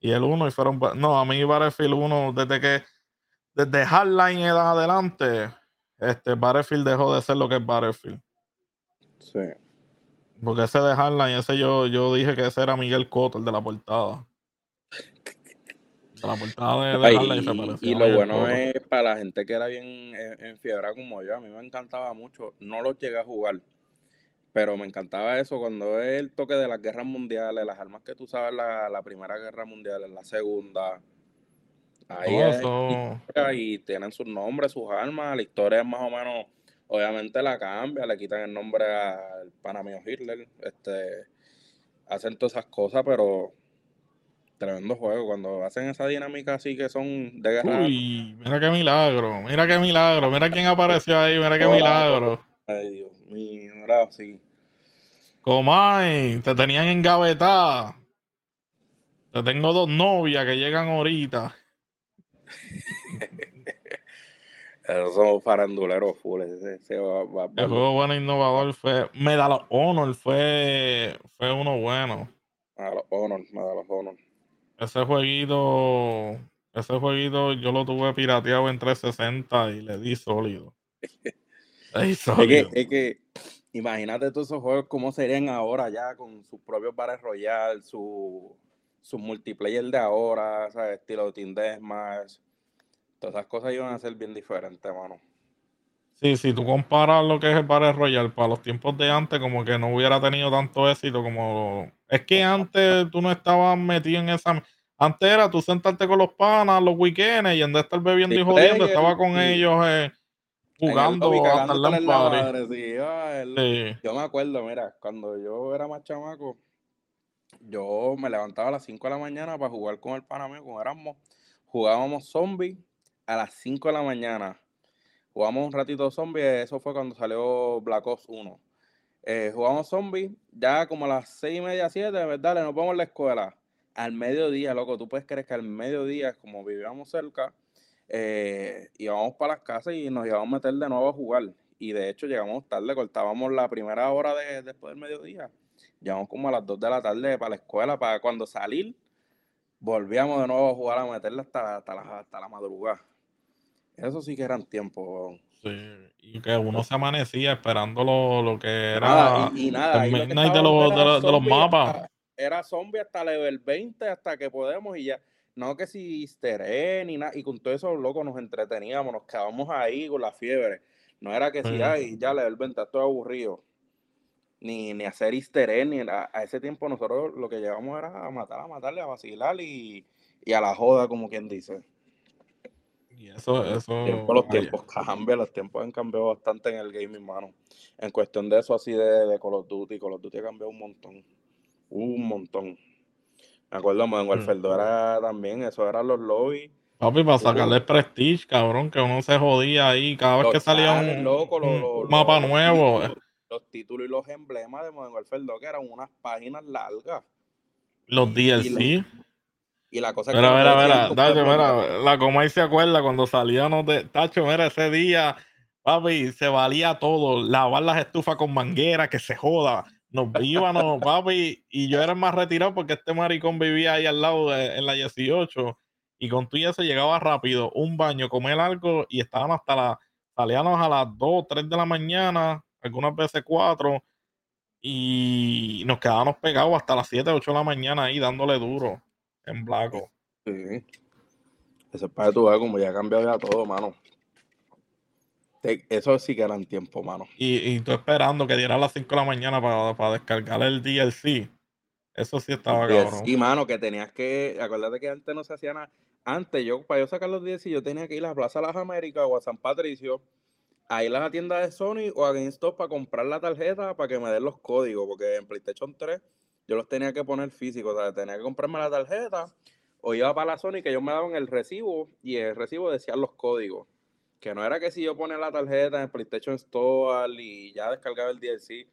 y el 1 y fueron... No, a mí Battlefield 1, desde que... Desde Hardline en adelante, este Battlefield dejó de ser lo que es Battlefield. Sí. Porque ese de Hardline, ese yo, yo dije que ese era Miguel Cotto, el de la portada. De la portada de, de Ay, Hardline se parecía y lo bueno Cotto. es para la gente que era bien en, en fiebre como yo, a mí me encantaba mucho. No lo llegué a jugar, pero me encantaba eso cuando es el toque de las guerras mundiales, las armas que tú sabes, la, la primera guerra mundial, la segunda. Ahí Todo es y tienen sus nombres, sus armas. La historia es más o menos, obviamente la cambia, le quitan el nombre al pana mío Hitler, este, hacen todas esas cosas, pero tremendo juego. Cuando hacen esa dinámica así que son de guerra. Uy, mira qué milagro, mira qué milagro, mira quién apareció ahí, mira qué milagro. Ay, Dios mío, era así. Comay, te tenían engavetada. Te tengo dos novias que llegan ahorita. Son faranduleros full. Ese, ese va- va- va- El juego bueno innovador fue. Medal of Honor fue, fue uno bueno. a los Honor, a los Honor. Ese jueguito, ese jueguito yo lo tuve pirateado en 360 y le di sólido. Es que, es que imagínate todos esos juegos cómo serían ahora ya con sus propios Battle Royale, su, su multiplayer de ahora, ¿sabes? Estilo Team Deathmatch. Todas esas cosas iban a ser bien diferentes, mano. Sí, si tú comparas lo que es el Battle Royale para los tiempos de antes, como que no hubiera tenido tanto éxito como... Es que antes tú no estabas metido en esa... Antes era tú sentarte con los panas los weekends y en vez de estar bebiendo Sí, y jodiendo, estaba con sí. ellos eh, Jugando lobby, hasta el cagándote en la madre, sí, el- Sí. Yo me acuerdo, mira, cuando yo era más chamaco, yo me levantaba a las 5 de la mañana para jugar con el pana mío, con Erasmo. Jugábamos zombie a las 5 de la mañana. Jugamos un ratito zombie, eso fue cuando salió Black Ops 1. Eh, jugamos zombie, ya como a las 6 y media, 7, ¿verdad? Nos vamos a la escuela. Al mediodía, loco, tú puedes creer que al mediodía, como vivíamos cerca, eh, íbamos para las casas y nos íbamos a meter de nuevo a jugar. Y de hecho llegamos tarde, cortábamos la primera hora de, después del mediodía. Llegamos como a las 2 de la tarde para la escuela, para cuando salir, volvíamos de nuevo a jugar a meterle hasta, hasta, la, hasta la madrugada. Eso sí que eran tiempos. Sí, y que uno se amanecía esperando lo, lo que era Nada, y, y nada. el ahí lo midnight de los, de de los mapas. hasta- Era zombie hasta level 20, hasta que podemos y ya. No que si easter ni nada. Y con todo eso, loco, nos entreteníamos, nos quedábamos ahí con la fiebre. No era que si, Sí. ay, ya level 20, estoy aburrido. Ni, ni hacer easter ni. A ese tiempo nosotros lo que llevamos era a matar, a matarle, a vacilar y, y a la joda, como quien dice. Y eso, eso. Tiempo, los tiempos cambian, los tiempos han cambiado bastante en el gaming, mano. En cuestión de eso, así de, de Call of Duty, Call of Duty ha cambiado un montón. Un montón. Me acuerdo, Modern Mm. Warfare 2 era también, eso eran los lobbies. Papi, para sacarle el prestige, cabrón, que uno se jodía ahí cada vez que salía un, loco, mapa los nuevo. títulos, los títulos y los emblemas de Modern Warfare 2, que eran unas páginas largas. Los DLC. Y la cosa Mira, que mira, no mira, decían Tacho, mira, la Comay se acuerda cuando salíamos de Tacho, mira, ese día, papi, se valía todo, lavar las estufas con manguera, que se joda, nos íbamos, papi, y yo era el más retirado porque este maricón vivía ahí al lado de, en la 18, y con tú y eso llegaba rápido, un baño, comer algo, y estaban hasta la, salíamos a las 2, 3 de la mañana, algunas veces 4, y nos quedábamos pegados hasta las 7, 8 de la mañana ahí dándole duro en Blaco. Sí. Eso es para veas como ya ha cambiado ya todo, mano. Te- Eso sí que eran tiempo, mano. Y, y tú esperando que diera las 5 de la mañana para, para descargar el DLC. Eso sí estaba cabrón. Y mano, que tenías que, acuérdate que antes no se hacía nada. Antes, yo, para yo sacar los 10, yo tenía que ir a la Plaza de las Américas o a San Patricio, a ir a la tienda de Sony o a GameStop para comprar la tarjeta para que me den los códigos, porque en PlayStation 3 yo los tenía que poner físicos, o sea, tenía que comprarme la tarjeta o iba para la Sony que ellos me daban el recibo y el recibo decía los códigos. Que no era que si yo ponía la tarjeta en el PlayStation Store y ya descargaba el DLC,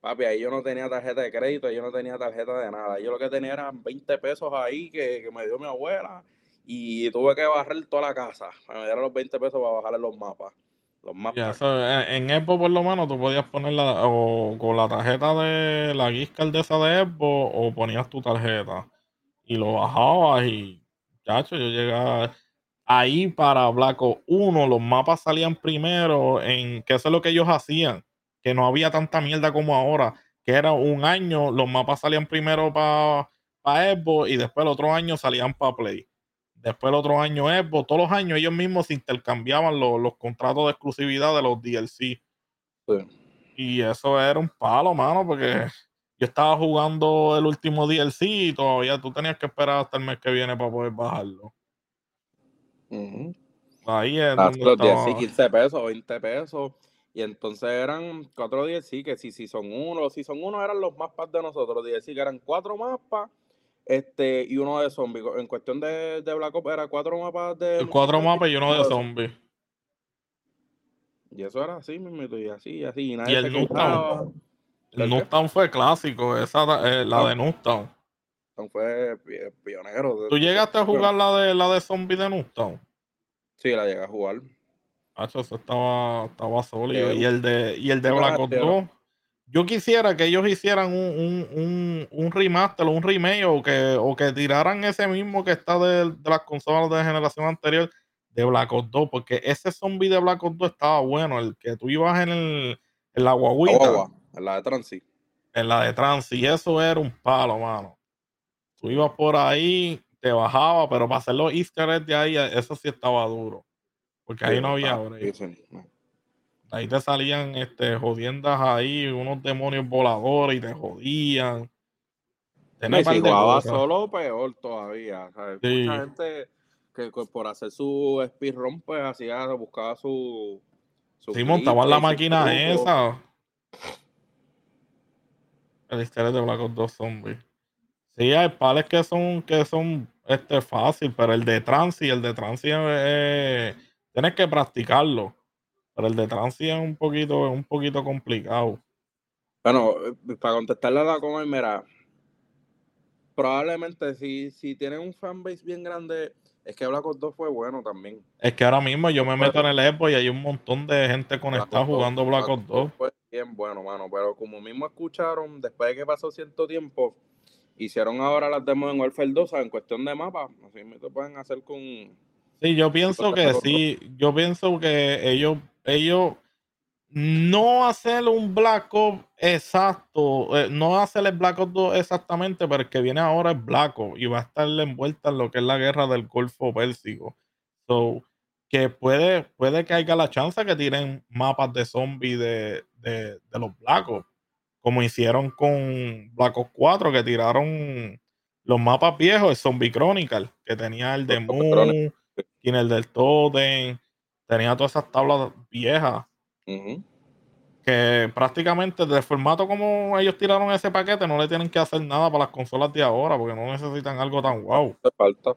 papi, ahí yo no tenía tarjeta de crédito, yo no tenía tarjeta de nada. Yo lo que tenía eran 20 pesos ahí que, que me dio mi abuela y tuve que barrer toda la casa. Me dieron los 20 pesos para bajarle los mapas. Los mapas. eso, en, en Xbox por lo menos tú podías ponerla o con la tarjeta de la gift card de esa de Xbox o ponías tu tarjeta y lo bajabas y chacho, yo llegaba ahí para Black Ops 1, los mapas salían primero en que eso es lo que ellos hacían, que no había tanta mierda como ahora, que era un año, los mapas salían primero para Xbox y después el otro año salían para Play. Después el otro año Xbox, todos los años ellos mismos se intercambiaban los, los contratos de exclusividad de los DLC. Sí. Y eso era un palo, mano, porque yo estaba jugando el último DLC y todavía tú tenías que esperar hasta el mes que viene para poder bajarlo. Ujú. Ahí es Ah, los estaba- DLC, 15 pesos, 20 pesos. Y entonces eran cuatro DLC, que si, si son uno, si son uno eran los mapas de nosotros. DLC que eran cuatro mapas este, y uno de zombies. En cuestión de, de Black Ops era cuatro mapas de. cuatro mapas y uno de zombies. Y eso era así, mismito, y así, y así. Y nadie Y el Nuketown. ¿El? Nuketown fue clásico, esa eh, la Ah. de Nuketown. Fue pi- pionero. ¿Tú llegaste a jugar la de la de zombie de Nuketown? Sí, la llegué a jugar. Hacho, eso estaba, estaba sólido. Y el de, y el de Black Ops pero- 2. Yo quisiera que ellos hicieran un, un, un, un remaster o un remake o que, o que tiraran ese mismo que está de, de las consolas de generación anterior de Black Ops 2, porque ese zombie de Black Ops 2 estaba bueno, el que tú ibas en, el, en la guaguita, Guagua, en la de Transi. en la de trans, y eso era un palo, mano. Tú ibas por ahí, te bajaba, pero para hacer los easter eggs de ahí, eso sí estaba duro. Porque ahí no había. Ahí te salían este, jodiendas ahí, unos demonios voladores y te jodían. Par si jugaba solo, peor todavía. ¿sabes? Sí. Mucha gente que por hacer su speedrun, pues hacía, buscaba su. su Sí, montaban la máquina truco. esa. El easter egg de Black Ops 2 Zombie. Sí, hay pales que son, que son este, fácil, pero el de transi, el de transi eh, tienes que practicarlo. Pero el de transi es un poquito, un poquito complicado. Bueno, para contestarle a la coma, mira, probablemente si, si tienen un fanbase bien grande, es que Black Ops 2 fue bueno también. Es que ahora mismo yo me meto en el Epo y hay un montón de gente conectada jugando Black Ops 2. Fue bien bueno, mano, pero como mismo escucharon, después de que pasó cierto tiempo, hicieron ahora las demos en Warfare 2 en cuestión de mapa, así me lo pueden hacer con... Sí, yo pienso que sí, yo pienso que ellos, ellos no hacer un Black Ops exacto, eh, no hacer el Black Ops 2 exactamente, pero el que viene ahora es Black Ops y va a estar envuelta en lo que es la guerra del Golfo Pérsico. So, que puede, puede que haya la chance que tiren mapas de zombies de, de, de los Black Ops como hicieron con Black Ops 4, que tiraron los mapas viejos, el Zombie Chronicle, que tenía el de Moon, tiene el del Totem, tenía todas esas tablas viejas. Que prácticamente de formato como ellos tiraron ese paquete, no le tienen que hacer nada para las consolas de ahora, porque no necesitan algo tan guau. falta.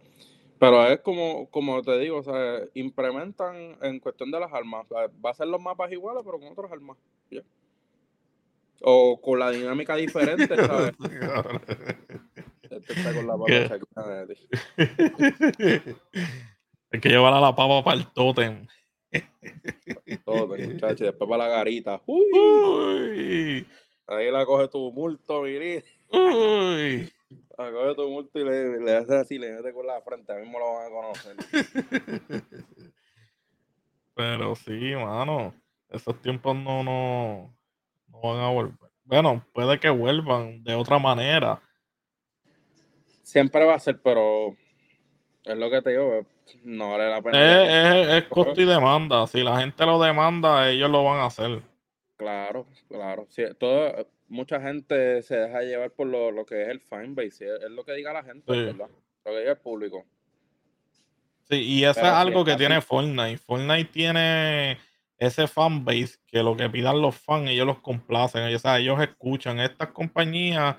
Pero es como, como te digo, o sea, implementan en cuestión de las armas. Va a ser los mapas iguales, pero con otras armas o con la dinámica diferente, ¿sabes? este está con la papa Hay que llevar a la papa para el tótem. Tótem, muchachos, después para la garita. Uy. Ahí la coge tu multo, mirí. Uy. La coge tu multo y le, le hace así, le mete con la frente, a mismo lo van a conocer. Pero sí, mano, esos tiempos no, no, no van a volver. Bueno, puede que vuelvan de otra manera. Siempre va a ser, pero es lo que te digo, no vale la pena. Es, costo y demanda. Si la gente lo demanda, ellos lo van a hacer. Claro, claro. Sí, todo, mucha gente se deja llevar por lo, que es el fanbase. Es, lo que diga la gente, ¿verdad? Lo que diga el público. Sí, y eso es algo que tiene Fortnite. Fortnite tiene ese fanbase que lo que pidan los fans, ellos los complacen. Ellos, ellos escuchan. Estas compañías,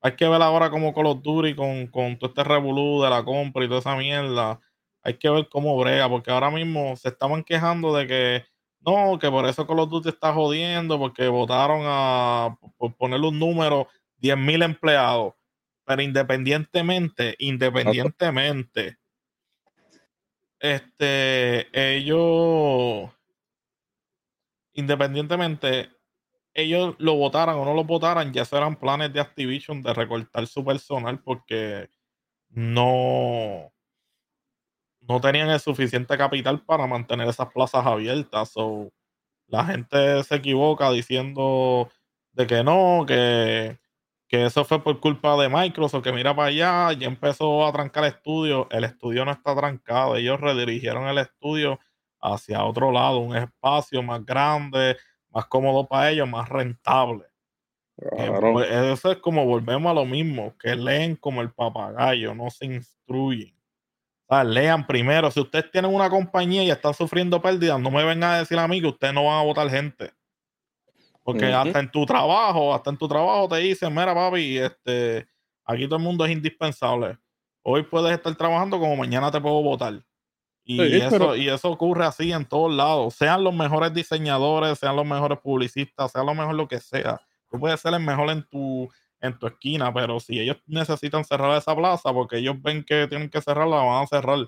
hay que ver ahora cómo Call of Duty con, con todo este revolú de la compra y toda esa mierda. Hay que ver cómo brega, porque ahora mismo se estaban quejando de que no, que por eso Call of Duty está jodiendo, porque votaron a, por ponerle un número, 10.000 empleados. Pero independientemente, independientemente, este, ellos independientemente ellos lo votaran o no lo votaran, ya serán planes de Activision de recortar su personal porque no, no tenían el suficiente capital para mantener esas plazas abiertas. So, la gente se equivoca diciendo de que no, que, que eso fue por culpa de Microsoft, que mira para allá, ya empezó a trancar el estudio. El estudio no está trancado, ellos redirigieron el estudio hacia otro lado, un espacio más grande, más cómodo para ellos, más rentable. Pues, eso es como volvemos a lo mismo, que leen como el papagayo, no se instruyen. O sea, lean primero. Si ustedes tienen una compañía y están sufriendo pérdidas, no me vengan a decir a mí que ustedes no van a votar gente. Porque hasta en tu trabajo, hasta en tu trabajo te dicen, mira papi, este, aquí todo el mundo es indispensable. Hoy puedes estar trabajando como mañana te puedo votar. Y, eso, y eso ocurre así en todos lados. Sean los mejores diseñadores, sean los mejores publicistas, sean lo mejor lo que sea. Tú puedes ser el mejor en tu, en tu esquina, pero si ellos necesitan cerrar esa plaza porque ellos ven que tienen que cerrarla, van a cerrar.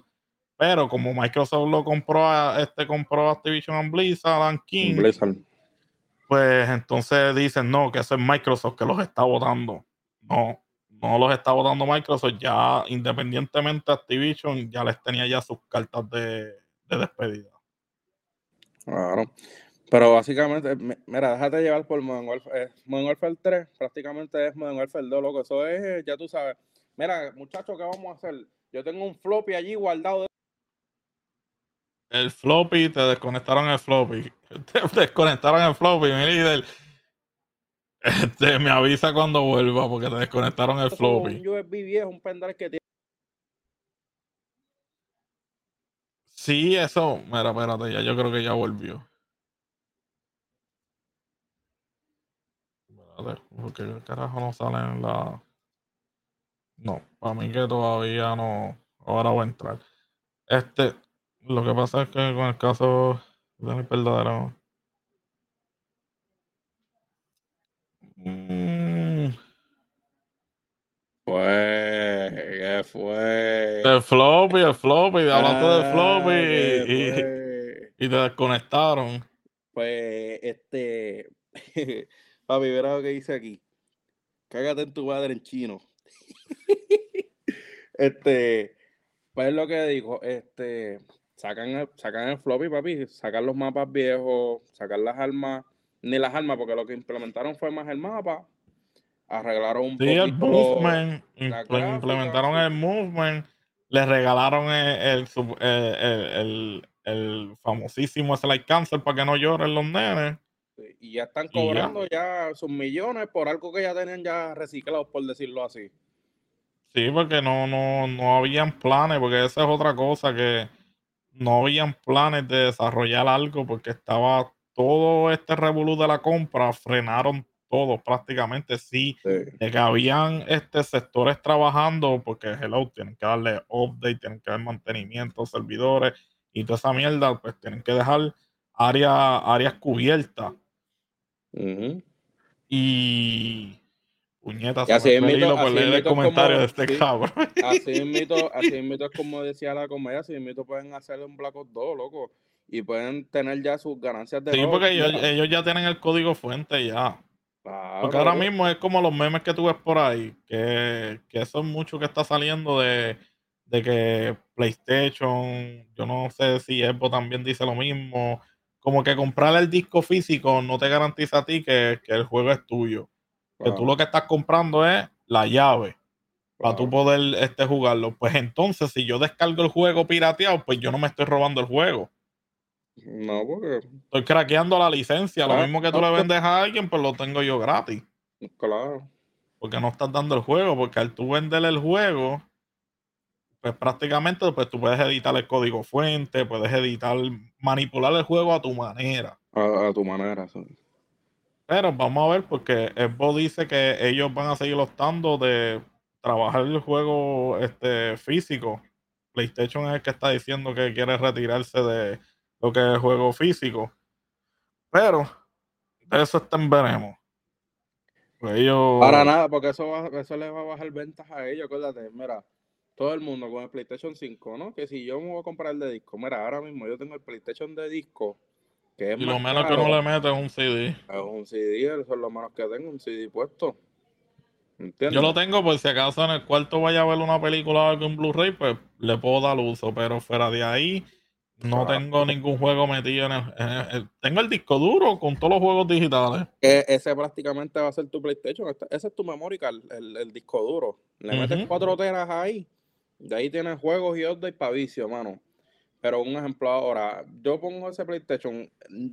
Pero como Microsoft lo compró, este compró Activision and Blizzard, King, pues entonces dicen, no, que eso es Microsoft que los está votando. No, no los está votando Microsoft, ya independientemente Activision ya les tenía ya sus cartas de, despedida. Claro. Pero básicamente, mira, déjate llevar por Modern Warfare, eh, Modern Warfare 3, prácticamente es Modern Warfare 2, loco. Eso es, ya tú sabes. Mira, muchachos, ¿qué vamos a hacer? Yo tengo un floppy allí guardado. El floppy, te desconectaron el floppy. Te desconectaron el floppy, mi líder. Este, me avisa cuando vuelva porque te desconectaron el floppy. Un USB viejo, un pendrive que tiene. Sí, eso. Mira, espérate, ya yo creo que ya volvió. Espérate, porque el carajo no sale en la. No, para mí que todavía no. Ahora voy a entrar. Este, lo que pasa es que con el caso de mi verdadero. Mm, Fue, ¿qué fue? el floppy, el floppy, hablando de Ah, floppy ¿qué y, te desconectaron. Pues, este, papi, verá lo que dice aquí. Cágate en tu madre en chino. este, pues es lo que digo, este, sacan el, sacan el floppy, papi, sacan los mapas viejos, sacan las armas, ni las armas, porque lo que implementaron fue más el mapa, arreglaron un Sí, el poquito movement, la gráfica, implementaron el movement, le regalaron el, el, el, el- el- el famosísimo Slide Cancel para que no lloren los nenes. Y ya están ya. cobrando ya sus millones por algo que ya tenían ya reciclados, por decirlo así. Sí, porque no, no, no habían planes, porque esa es otra cosa, que no habían planes de desarrollar algo, porque estaba todo este revolú de la compra, frenaron todo prácticamente. Sí, Sí. de que habían este sectores trabajando, porque hello, tienen que darle update, tienen que dar mantenimiento, servidores y toda esa mierda, pues tienen que dejar área, áreas cubiertas. Ujú. Y puñetas, Y así hilo por así leer el es comentario como- de este sí. cabrón. Así mismito, así mismito es como decía la comedia, así mismito pueden hacer un Black Ops 2, loco. Y pueden tener ya sus ganancias de Sí, porque ellos, ya tienen el código fuente ya. claro, Porque ahora loco. mismo es como los memes que tú ves por ahí, que, que eso es mucho que está saliendo de, de que PlayStation, yo no sé si Xbox también dice lo mismo, como que comprar el disco físico no te garantiza a ti que, que el juego es tuyo. Que tú Claro, lo que estás comprando es la llave para tú claro. poder este, jugarlo. Pues entonces, si yo descargo el juego pirateado, pues yo no me estoy robando el juego. No, porque, Estoy craqueando la licencia. Lo Ah, mismo que tú no, le pues- vendes a alguien, pues lo tengo yo gratis. claro. Porque no estás dando el juego. Porque al tú venderle el juego, pues prácticamente pues tú puedes editar el código fuente, puedes editar, manipular el juego a tu manera. A, a tu manera, sí. Pero vamos a ver, porque Xbox dice que ellos van a seguir optando de trabajar el juego este, físico. PlayStation es el que está diciendo que quiere retirarse de lo que es el juego físico. Pero de eso está en veremos. Pues ellos. Para nada, porque eso, va- eso le va a bajar ventas a ellos. Acuérdate, mira, todo el mundo con el PlayStation 5, ¿no? Que si yo me voy a comprar el de disco, mira, ahora mismo yo tengo el PlayStation de disco, que es Y lo menos que no le metes es un CD. es un CD, eso es lo menos que tengo, un CD puesto. ¿Entiendes? Yo lo tengo por si acaso en el cuarto vaya a ver una película o algo en Blu-ray, pues le puedo dar uso. Pero fuera de ahí, no Claro. tengo ningún juego metido en el, en el- el- Tengo el disco duro con todos los juegos digitales. Que ese prácticamente va a ser tu PlayStation. este- Ese es tu memory card, el, el disco duro. Le metes cuatro teras ahí. De ahí tienes juegos y updates para vicio, mano. Pero un ejemplo ahora, yo pongo ese PlayStation,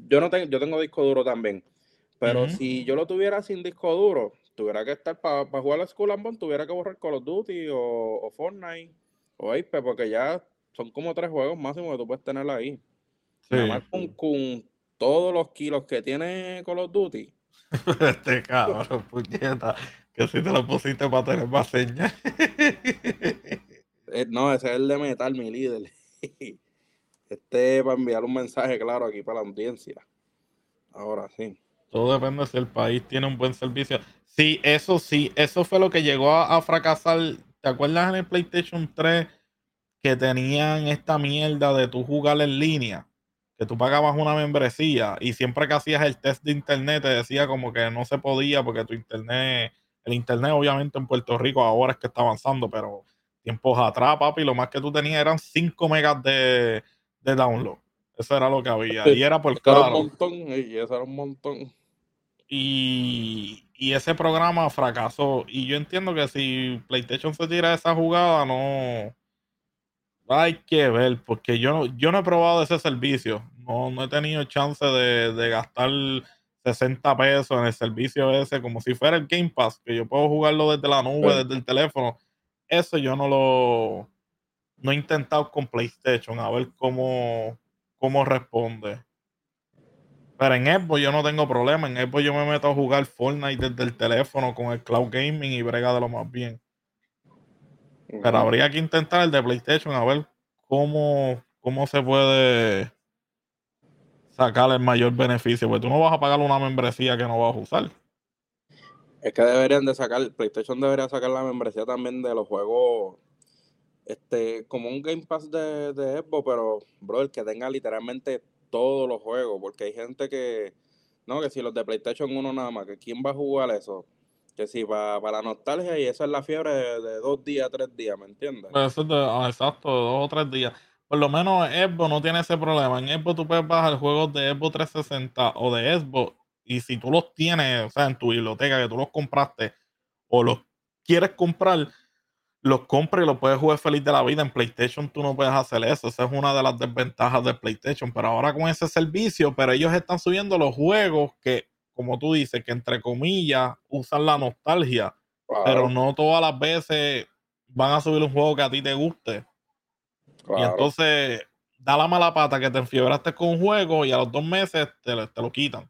yo no tengo, yo tengo disco duro también. Pero si yo lo tuviera sin disco duro, tuviera que estar para jugar a Skull and Bones, tuviera que borrar Call of Duty o, o Fortnite o Ape, porque ya son como tres juegos máximo que tú puedes tener ahí. Sí. Nada más con, con todos los kilos que tiene Call of Duty, Este cabrón, puñeta. Que si te lo pusiste para tener más señas. Eh, no, ese es el de metal, mi líder. Este para enviar un mensaje claro aquí para la audiencia. Ahora sí. Todo depende si el país tiene un buen servicio. Sí, eso sí, eso fue lo que llegó a, a fracasar. ¿Te acuerdas en el PlayStation 3 que tenían esta mierda de tú jugar en línea? Que tú pagabas una membresía y siempre que hacías el test de internet te decía como que no se podía porque tu internet, el internet obviamente en Puerto Rico ahora es que está avanzando, pero tiempos atrás, papi, lo más que tú tenías eran 5 megas de, de download. Eso era lo que había. Y era por Eso era un claro. montón, y eso era un montón. Y, y ese programa fracasó. Y yo entiendo que si PlayStation se tira esa jugada, no. Hay que ver, porque yo no, yo no he probado ese servicio. No, no he tenido chance de, de gastar 60 pesos en el servicio ese, como si fuera el Game Pass, que yo puedo jugarlo desde la nube, Sí. desde el teléfono. Eso yo no lo. No he intentado con PlayStation, a ver cómo, cómo responde. Pero en Xbox yo no tengo problema. En Xbox yo me meto a jugar Fortnite desde el teléfono con el cloud gaming y brega de lo más bien. Pero habría que intentar el de PlayStation a ver cómo, cómo se puede sacar el mayor beneficio. Porque tú no vas a pagar una membresía que no vas a usar. Es que deberían de sacar, PlayStation debería sacar la membresía también de los juegos, este, como un Game Pass de, de Xbox, pero, bro, el que tenga literalmente todos los juegos, porque hay gente que, no, que si los de PlayStation 1 nada más, que quién va a jugar eso, que si para, para la nostalgia y esa es la fiebre de, dos días, tres días, ¿me entiendes? Pues eso es de, ah, exacto, dos o tres días. Por lo menos Xbox no tiene ese problema. En Xbox tú puedes bajar juegos de Xbox 360 o de Xbox y si tú los tienes, o sea, en tu biblioteca, que tú los compraste o los quieres comprar, los compras y los puedes jugar feliz de la vida. En PlayStation tú no puedes hacer eso. Esa es una de las desventajas de PlayStation. Pero ahora con ese servicio, pero ellos están subiendo los juegos que, como tú dices, que entre comillas usan la nostalgia. Pero no todas las veces van a subir un juego que a ti te guste. Y entonces da la mala pata que te enfiebraste con un juego y a los dos meses te, te lo quitan.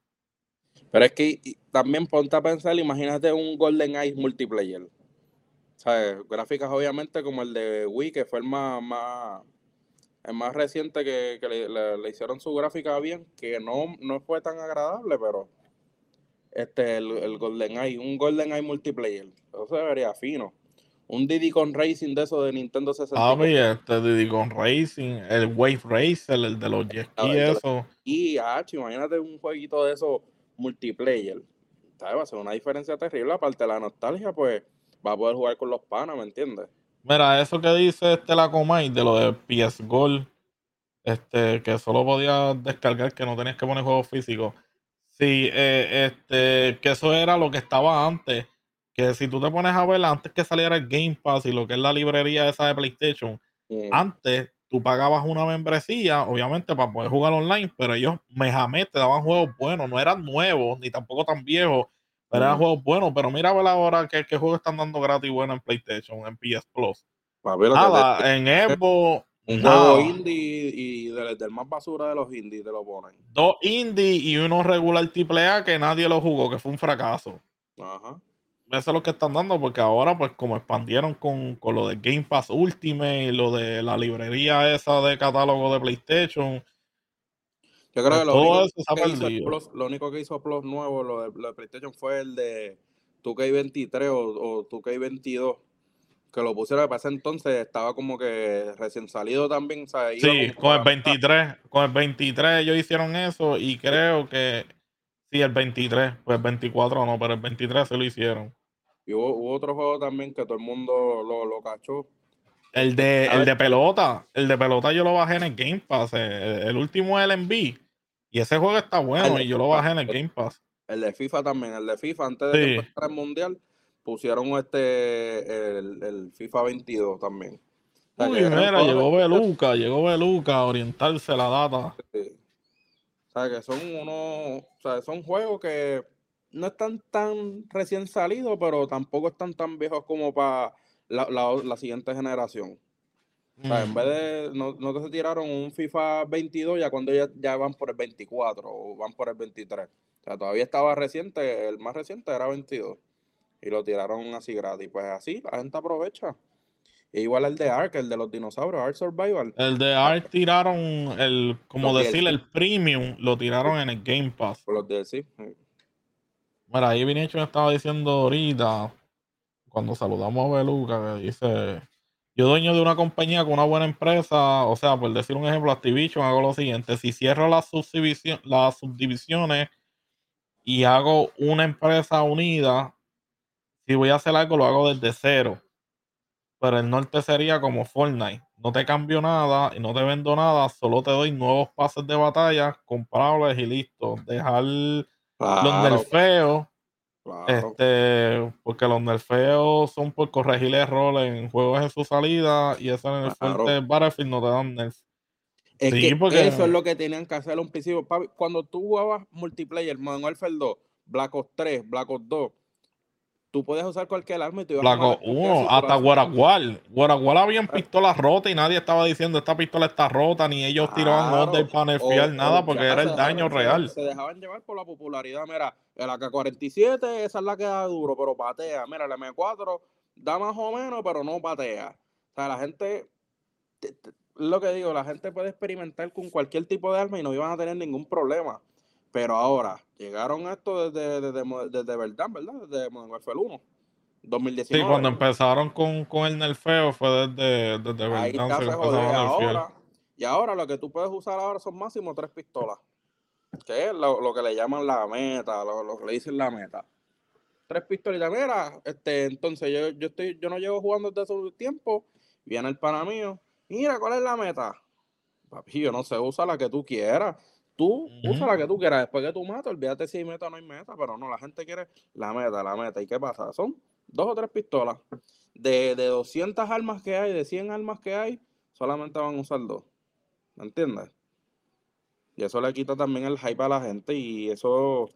Pero es que también ponte a pensar, imagínate un Golden Eye multiplayer. ¿Sabes? Gráficas obviamente como el de Wii, que fue el más, más, el más reciente que, le, hicieron su gráfica bien, que no, no fue tan agradable, pero este, el, el Golden Eye, un Golden Eye multiplayer, eso se vería fino. Un Diddy Con Racing de eso de Nintendo 64. Ah, este Diddy Con Racing, el Wave Racer, el de los jet y eso. Y, ah, imagínate un jueguito de eso multiplayer. ¿Sabes? Va a ser una diferencia terrible. Aparte de la nostalgia, pues va a poder jugar con los panas, ¿me entiendes? Mira, eso que dice este la Comay de lo de PS Gold, este, que solo podías descargar, que no tenías que poner juegos físicos. Sí, eh, este, que eso era lo que estaba antes. Que si tú te pones a ver antes que saliera el Game Pass y lo que es la librería esa de PlayStation, mm. antes tú pagabas una membresía, obviamente, para poder jugar online, pero ellos, mejamente, te daban juegos buenos, no eran nuevos, ni tampoco tan viejos, pero eran juegos buenos. Pero mira a ver ahora qué, qué juegos están dando gratis bueno en PlayStation, en PS Plus. Nada, en Evo. Un juego indie y del, más basura de los indies te lo ponen. Dos indie y uno regular AAA que nadie lo jugó, que fue un fracaso. Ajá eso es lo que están dando, porque ahora, pues, como expandieron con, lo de Game Pass Ultimate y lo de la librería esa de catálogo de PlayStation. Yo creo que pues, lo, único, que hizo Plus nuevo, lo de, PlayStation, fue el de 2K23 o, o 2K22 que lo pusieron para ese entonces estaba como que recién salido también. sí, con el 23, con el 23 ellos hicieron eso y creo que Sí, el 23, pues el 24 no, pero el 23 se lo hicieron. Y hubo, otro juego también que todo el mundo lo, lo cachó. El de, el de pelota, el de pelota yo lo bajé en el Game Pass. El, último es el MB. Y ese juego está bueno y yo lo bajé en el Game Pass. El de FIFA también, el de FIFA antes de que el mundial pusieron este el, el FIFA 22 también. Uy, mira, llegó Beluca, llegó Beluca a orientarse la data. Sí sea, que son unos, o sea, son juegos que no están tan recién salidos, pero tampoco están tan viejos como para la, la, siguiente generación. O sea, en vez de, no, no se tiraron un FIFA 22 ya cuando ya, ya van por el 24 o van por el 23. O sea, todavía estaba reciente, el más reciente era 22. Y lo tiraron así gratis. Pues así, la gente aprovecha. E igual el de Ark, el de los dinosaurios, Ark Survival. El de Ark tiraron el, como decir, el premium, lo tiraron en el Game Pass. Por los DLC. Mira, ahí Vinicio me estaba diciendo ahorita, cuando saludamos a Beluca, que dice, yo dueño de una compañía con una buena empresa, o sea, por decir un ejemplo, Activision, hago lo siguiente, si cierro las, las subdivisiones y hago una empresa unida, si voy a hacer algo, lo hago desde cero pero el norte sería como Fortnite. No te cambio nada y no te vendo nada, solo te doy nuevos pases de batalla comprables y listo. Dejar los nerfeos. Este, porque los nerfeos son por corregir errores en juegos en su salida y eso en el fuerte Battlefield no te dan nerf. Es que porque... eso es lo que tenían que hacer un principio. Cuando tú jugabas multiplayer, Modern Warfare 2, Black Ops 3, Black Ops 2, tú puedes usar cualquier arma y te ibas a uno, hasta Guaragual. Guaragual habían pistolas rotas y nadie estaba diciendo esta pistola está rota, ni ellos tiraban del panel fiel, nada, porque era el daño real. Se dejaban llevar por la popularidad. Mira, el AK-47, esa es la que da duro, pero patea. Mira, el M4 da más o menos, pero no patea. sea, la gente, te- te- lo que digo, la gente puede experimentar con cualquier tipo de arma y no iban a tener ningún problema. Pero ahora, llegaron esto desde, desde, mo- desde verdad, ¿verdad? Desde Modern Warfare 1, Sí, 2019. cuando empezaron con, con el nerfeo fue desde, desde Ahí está, se. Ahora, y ahora lo que tú puedes usar ahora son máximo tres pistolas. Que es lo, lo que le llaman la meta, lo, lo que le dicen la meta. Tres pistolitas. Mira, este, entonces yo, yo estoy, yo no llevo jugando desde hace tiempo. Viene el pana mío. Mira, ¿cuál es la meta? Papi, yo no sé, usa la que tú quieras. Tú usa Ujú. la que tú quieras. Después que tú matas, olvídate si hay meta o no hay meta. Pero no, la gente quiere la meta, la meta. ¿Y qué pasa? Son dos o tres pistolas. De, de 200 armas que hay, de 100 armas que hay, solamente van a usar dos. ¿Me entiendes? Y eso le quita también el hype a la gente y eso es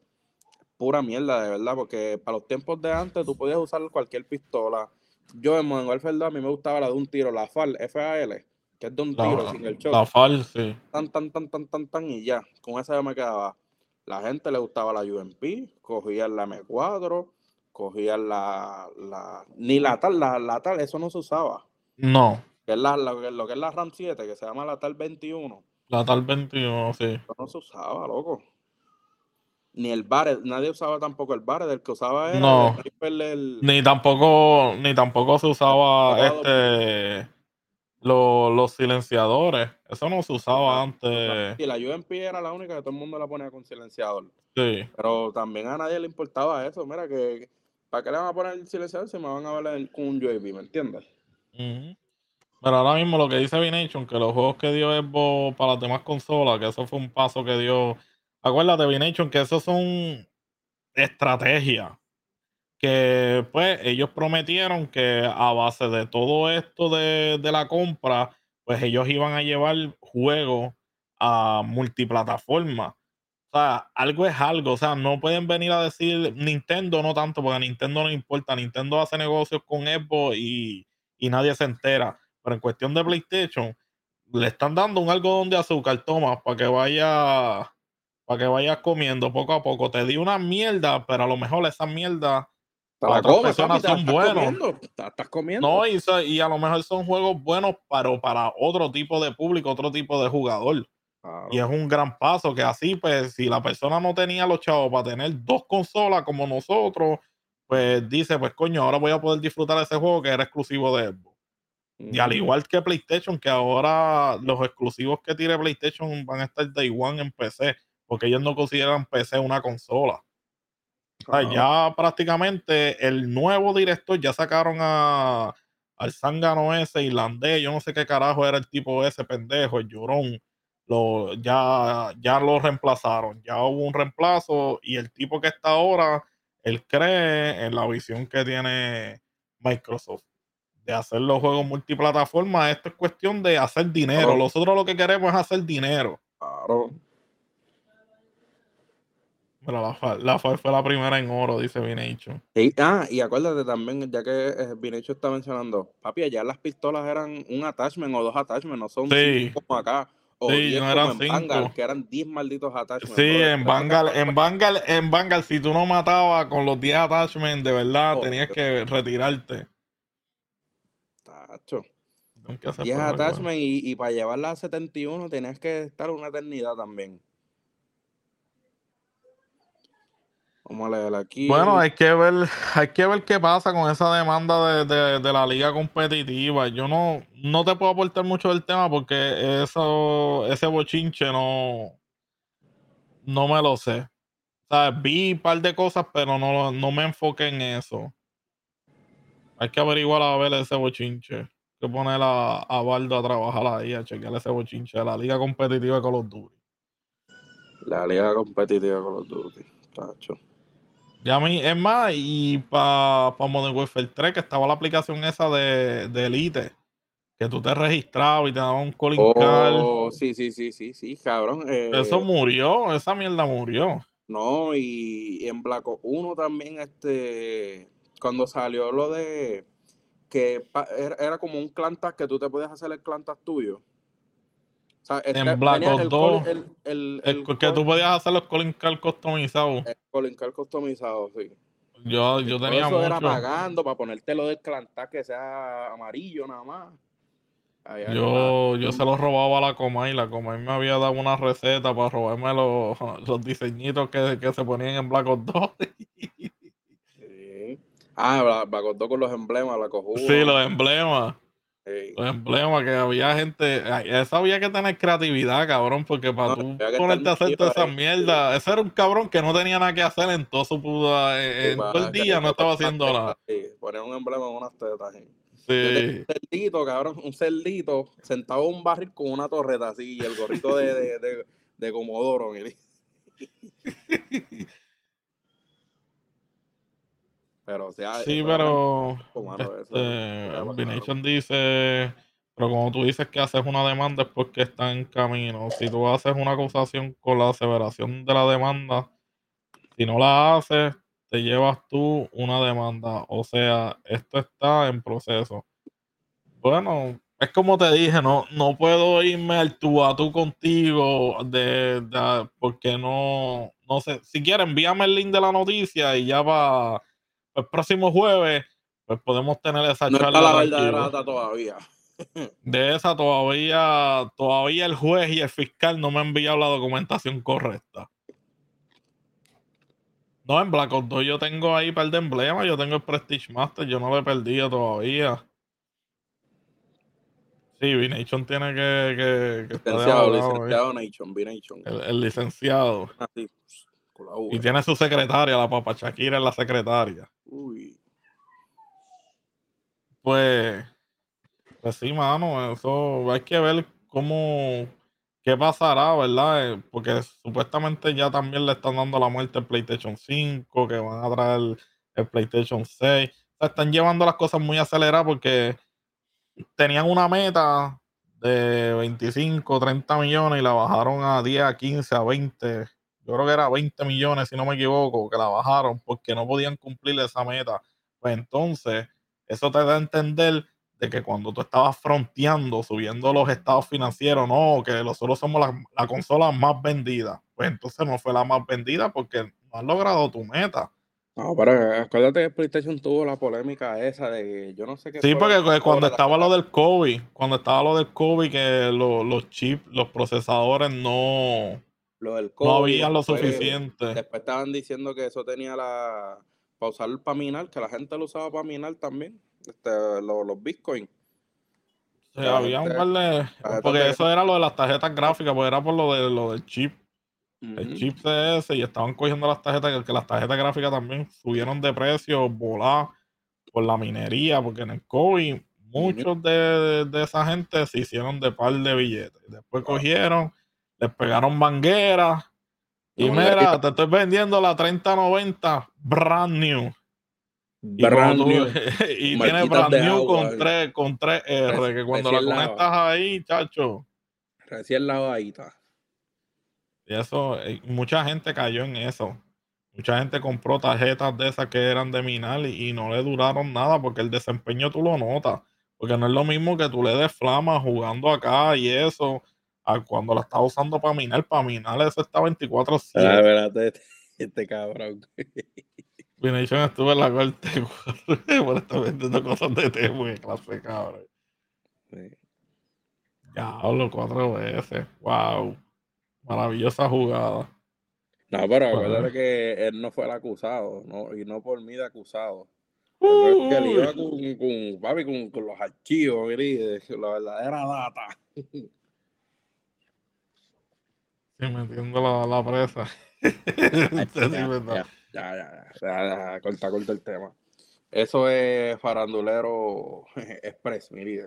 pura mierda, de verdad, porque para los tiempos de antes tú podías usar cualquier pistola. Yo en Modern Warfare 2 a mí me gustaba la de un tiro, la FAL, FAL, que es de un tiro La, sin el shot. la FAL, sí. Tan, tan, tan, tan, tan, tan y ya. Con esa yo me quedaba. La gente le gustaba la UMP, cogían la M4, cogían la, la ni la tal, la, la tal, eso no se usaba. No, Que es la, lo, que- lo que es la RAM 7, que se llama la tal 21. la tal 21, sí. Eso no se usaba, loco. Ni el Barret, nadie usaba tampoco el Barret, el que usaba era No. el rifle, el- Ni tampoco, ni tampoco se usaba este lo- los silenciadores. Eso no se usaba antes. Sí, la UMP era la única que todo el mundo la ponía con silenciador. Sí. Pero también a nadie le importaba eso. Mira que, ¿para qué le van a poner el silenciador si me van a en- con un UAV? ¿Me entiendes? Pero ahora mismo lo que dice Vination, que los juegos que dio Xbox para las demás consolas, que eso fue un paso que dio. Acuérdate, Vination, que eso son estrategias. Que pues ellos prometieron que a base de todo esto de, de la compra, pues ellos iban a llevar juegos a multiplataforma. O sea, algo es algo. O sea, no pueden venir a decir Nintendo, no tanto, porque a Nintendo no importa. Nintendo hace negocios con Xbox y, y nadie se entera. Pero en cuestión de PlayStation, le están dando un algodón de azúcar, toma, para que vaya, para que vayas comiendo poco a poco. Te di una mierda, pero a lo mejor esa mierda Para otras personas papi, son estás buenos. comiendo, estás comiendo. no, y, y a lo mejor son juegos buenos, pero para otro tipo de público, otro tipo de jugador. Claro. Y es un gran paso que así, pues, si la persona no tenía los chavos para tener dos consolas como nosotros, pues dice, pues coño, ahora voy a poder disfrutar de ese juego que era exclusivo de Xbox. Y al igual que PlayStation, que ahora los exclusivos que tire PlayStation van a estar Day One en PC, porque ellos no consideran PC una consola. Ya prácticamente el nuevo director ya sacaron a al zángano ese irlandés, yo no sé qué carajo era el tipo ese pendejo, el llorón. Lo, ya, ya lo reemplazaron, ya hubo un reemplazo y el tipo que está ahora, él cree en la visión que tiene Microsoft de hacer los juegos multiplataforma. Esto es cuestión de hacer dinero. Claro. Nosotros lo que queremos es hacer dinero. Claro. Pero la, FAL- la FAL fue la primera en oro, dice Vination. Ah, y acuérdate también, ya que eh, Vinicio está mencionando, papi, allá las pistolas eran un attachment o dos attachments, no son Sí. cinco como acá. O Sí, no eran en cinco. Vanguard, que eran 10 malditos attachments. Sí, en Vanguard, en Vanguard, en Vanguard, si tú no matabas con los 10 attachments, de verdad, Oh, tenías que retirarte. Tacho. Tengo que hacer 10 prueba, attachments y, y para llevarla a 71 tenías que estar una eternidad también. Vamos a leer aquí. Bueno, hay que ver, hay que ver qué pasa con esa demanda de, de- de la liga competitiva. Yo no, no te puedo aportar mucho del tema porque eso, ese bochinche no, no me lo sé. O sea, vi un par de cosas, pero no, no me enfoqué en eso. Hay que averiguar a ver ese bochinche. Hay que poner a, a Baldo a trabajar ahí, a chequear ese bochinche de la liga competitiva Call of Duty. La liga competitiva con los Duty. Tacho. Ya a mí, es más, y para pa Modern Warfare 3, que estaba la aplicación esa de, de Elite, que tú te registrabas y te daban un calling. Oh, sí, sí, sí, sí, sí, cabrón. eh, Eso murió, esa mierda murió. No, y, y en Black Ops 1 también, este, cuando salió lo de que pa- era, era como un clan tag que tú te podías hacer el clan tag tuyo. Sea, este- Black Ops el 2, calling- el, el, El, el que tú podías hacer los calling card customizados. el calling card customizado, sí. Yo, yo tenía eso era mucho. pagando para ponerte lo del clan tag que sea amarillo nada más. Yo, yo se los robaba a la Comay. La Comay me había dado una receta para robarme los, los diseñitos que, que se ponían en Black Ops 2. Sí. Ah, me acordó con los emblemas, la cojuda. Sí, los emblemas. Sí. Los emblemas que había gente. Eso había que tener creatividad, cabrón, porque para No, tú ponerte a hacer toda esa metido ahí. mierda. Ese era un cabrón que no tenía nada que hacer en todo su puta. En, Sí, todo el día no estaba haciendo nada. sí, Poner un emblema en unas tetas. sí. Un cerdito, cabrón, un cerdito sentado en un barril con una torreta así y el gorrito de, de, de, de Comodoro. Pero, o sea, Sí, eso pero. eso Este, bacano. Vination dice. Pero como tú dices que haces una demanda es porque está en camino. Si tú haces una acusación con la aseveración de la demanda, si no la haces, te llevas tú una demanda. O sea, esto está en proceso. Bueno, es como te dije, no, no puedo irme al tú a tú contigo de, de- porque no, no sé. Si quieres, envíame el link de la noticia y ya para el próximo jueves, pues podemos tener esa No charla. está la verdadera data todavía. De esa todavía, todavía el juez y el fiscal no me han enviado la documentación correcta. No, en Black Ops 2 yo tengo ahí par de emblemas, yo tengo el Prestige Master, yo no lo he perdido todavía. Sí, V-Nation tiene que, que, que estar Licenciado, ahí. licenciado Nation, B-Nation. el, el licenciado. La U. Y tiene su secretaria, la papa Shakira es la secretaria. Uy. Pues, pues sí, mano, eso hay que ver cómo, qué pasará, ¿verdad? Eh, Porque supuestamente ya también le están dando la muerte al PlayStation 5, que van a traer el PlayStation 6. O sea, están llevando las cosas muy aceleradas porque tenían una meta de 25, 30 millones y la bajaron a 10, a 15, a 20. Yo creo que era 20 millones, si no me equivoco, que la bajaron porque no podían cumplir esa meta. Pues entonces, eso te da a entender de que cuando tú estabas fronteando, subiendo los estados financieros, no, que nosotros somos la, la consola más vendida. Pues entonces no fue la más vendida porque no has logrado tu meta. No, pero acuérdate que PlayStation tuvo la polémica esa de que yo no sé qué. Sí, porque cuando estaba lo del COVID, cuando estaba lo del COVID, que lo- los chips, los procesadores no, lo del no habían lo después- suficiente. Después estaban diciendo que eso tenía la. Para usar para minar, que la gente lo usaba para minar también. Este, lo- los bitcoins. Sea, había un par de. Porque eso era lo de las tarjetas gráficas, pues era por lo, de, lo del chip. el chip CS y estaban cogiendo las tarjetas, que las tarjetas gráficas también subieron de precio, volar por la minería, porque en el COVID muchos de, de esa gente se hicieron de par de billetes. Después cogieron, les pegaron mangueras y mira, te estoy vendiendo la 3090 brand new. Y, Brand tú- new. y tiene brand new agua, con eh. 3, con 3R, que cuando la conectas ahí, chacho. Recién lavadita. Y eso, eh, mucha gente cayó en eso. Mucha gente compró tarjetas de esas que eran de minar y, y no le duraron nada porque el desempeño tú lo notas. Porque no es lo mismo que tú le des flama jugando acá y eso, a cuando la estás usando para minar. Para minar eso está 24-7. Ah, espérate, este, cabrón. Vination estuvo en la corte por estar vendiendo cosas de Temu, qué clase cabrón. Sí. Ya hablo cuatro veces. Wow. Maravillosa jugada. No, pero Ajá. acuérdate que él no fue el acusado, ¿no? Y no por mí de acusado. Que él iba con, con, papi, con, con los archivos, y la verdadera data. Sí, metiendo la, la presa. Ya, ya, ya, ya, ya, ya, corta, corta el tema. Eso es farandulero express, mi líder.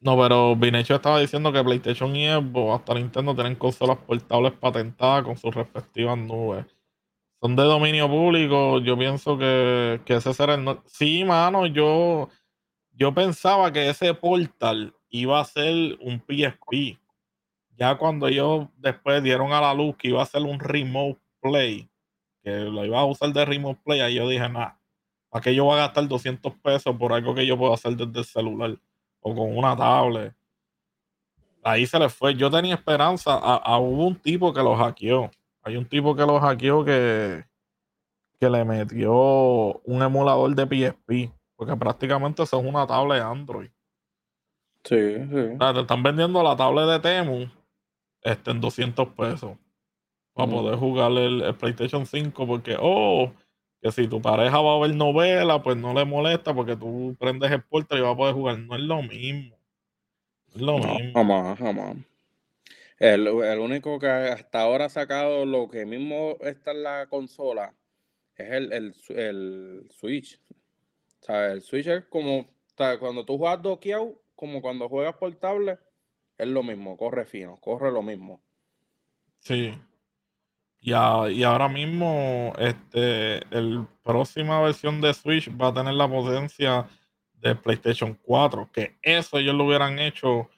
No pero Vinecho estaba diciendo que PlayStation y Xbox hasta Nintendo tienen consolas portables patentadas con sus respectivas nubes. Son de dominio público. Yo pienso que, que ese será el. no- Sí, mano, yo, yo pensaba que ese portal iba a ser un PSP. Ya cuando ellos después dieron a la luz que iba a ser un Remote Play, que lo iba a usar de Remote Play, ahí yo dije, nada, ¿para qué yo voy a gastar 200 pesos por algo que yo puedo hacer desde el celular? o con una tablet. Ahí se le fue. Yo tenía esperanza. A, a- hubo un tipo que lo hackeó. Hay un tipo que lo hackeó que, que le metió un emulador de PSP. Porque prácticamente eso es una tablet Android. Sí, sí. O sea, te están vendiendo la tablet de Temu este, en 200 pesos para Mm. poder jugar el, el PlayStation 5 porque, oh, que si tu pareja va a ver novela, pues no le molesta porque tú prendes el portal y vas a poder jugar. No es lo mismo. No es lo No, mismo. jamás, jamás. El, el único que hasta ahora ha sacado lo que mismo está en la consola es el, el, el Switch. O sea, el Switch es como, o sea, cuando tú juegas doqueado, como cuando juegas portable, es lo mismo, corre fino, corre lo mismo. Sí. Y, a- y ahora mismo, este, el próxima versión de Switch va a tener la potencia de PlayStation 4, que eso ellos lo hubieran hecho,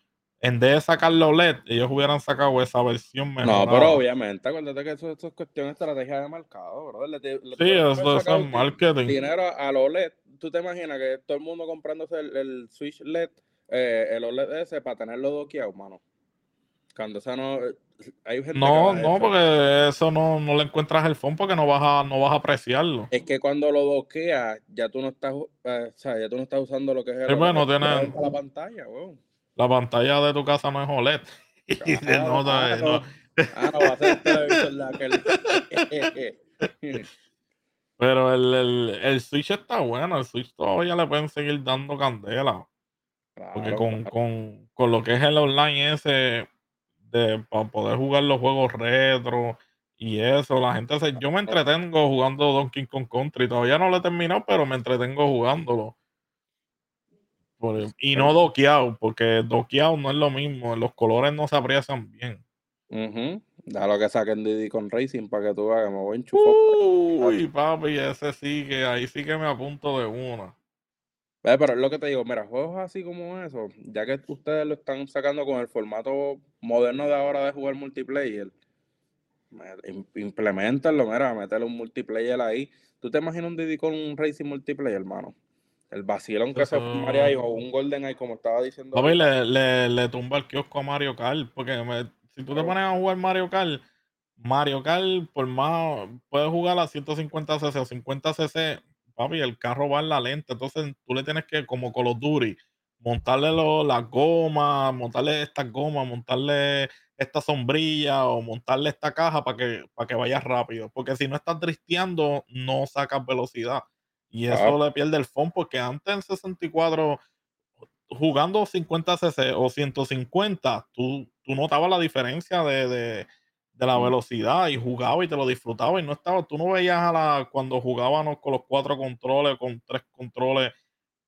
en vez de sacarlo LED, ellos hubieran sacado esa versión No, mejorada. pero obviamente, acuérdate que eso, eso es cuestión de estrategia de mercado, bro. Le, le- le Sí, haber eso, es marketing. dinero a los OLED. ¿Tú te imaginas que todo el mundo comprándose el, el Switch LED, eh, el OLED ese, para tenerlo doqueado, mano? Cuando esa no... Hay gente No, no, porque eso no, no le encuentras el phone porque no vas a, no vas a apreciarlo. Es que cuando lo doqueas, ya tú no estás, eh, o sea, ya tú no estás usando lo que es el Sí, bueno, OLED, tiene- la pantalla, weón. La pantalla de tu casa no es OLED. Ah, nota, no. no. No, va a ser el televisor de aquel. Pero el, el, el Switch está bueno, el Switch todavía le pueden seguir dando candela. Porque con, claro. con, con lo que es el online ese, de para poder jugar los juegos retro y eso, la gente se, yo me entretengo jugando Donkey Kong Country. Todavía no lo he terminado, pero me entretengo jugándolo. Por- y no doqueado, porque doqueado no es lo mismo, los colores no se aprecian bien. Ujú. Déjalo que saquen Diddy con Racing para que tú veas que me voy a enchufar. Uy, papi, ese sí que ahí sí que me apunto de una. Pero es lo que te digo, mira, juegos así como eso, ya que ustedes lo están sacando con el formato moderno de ahora de jugar multiplayer, me- im- implementenlo, mira, métele un multiplayer ahí. ¿Tú te imaginas un Diddy con un Racing multiplayer, hermano? El vacilón que se formaría ahí, o un Golden Eye, como estaba diciendo. Papi, le, le, le tumba el kiosco a Mario Kart. Porque me- si tú te pones a jugar Mario Kart, Mario Kart, por más, puedes jugar a 150 cc o 50 cc, papi, el carro va en la lenta. Entonces tú le tienes que, como of Duty, montarle lo- las gomas, montarle estas gomas, montarle esta sombrilla o montarle esta caja para que, para que vaya rápido. Porque si no estás dristeando, no sacas velocidad. Y eso Ah. le pierde el fondo porque antes en 64 jugando 50 cc o 150, tú, tú notabas la diferencia de, de- de la velocidad y jugaba y te lo disfrutaba y no estaba, tú no veías a la, cuando jugábamos con los cuatro controles, con tres controles,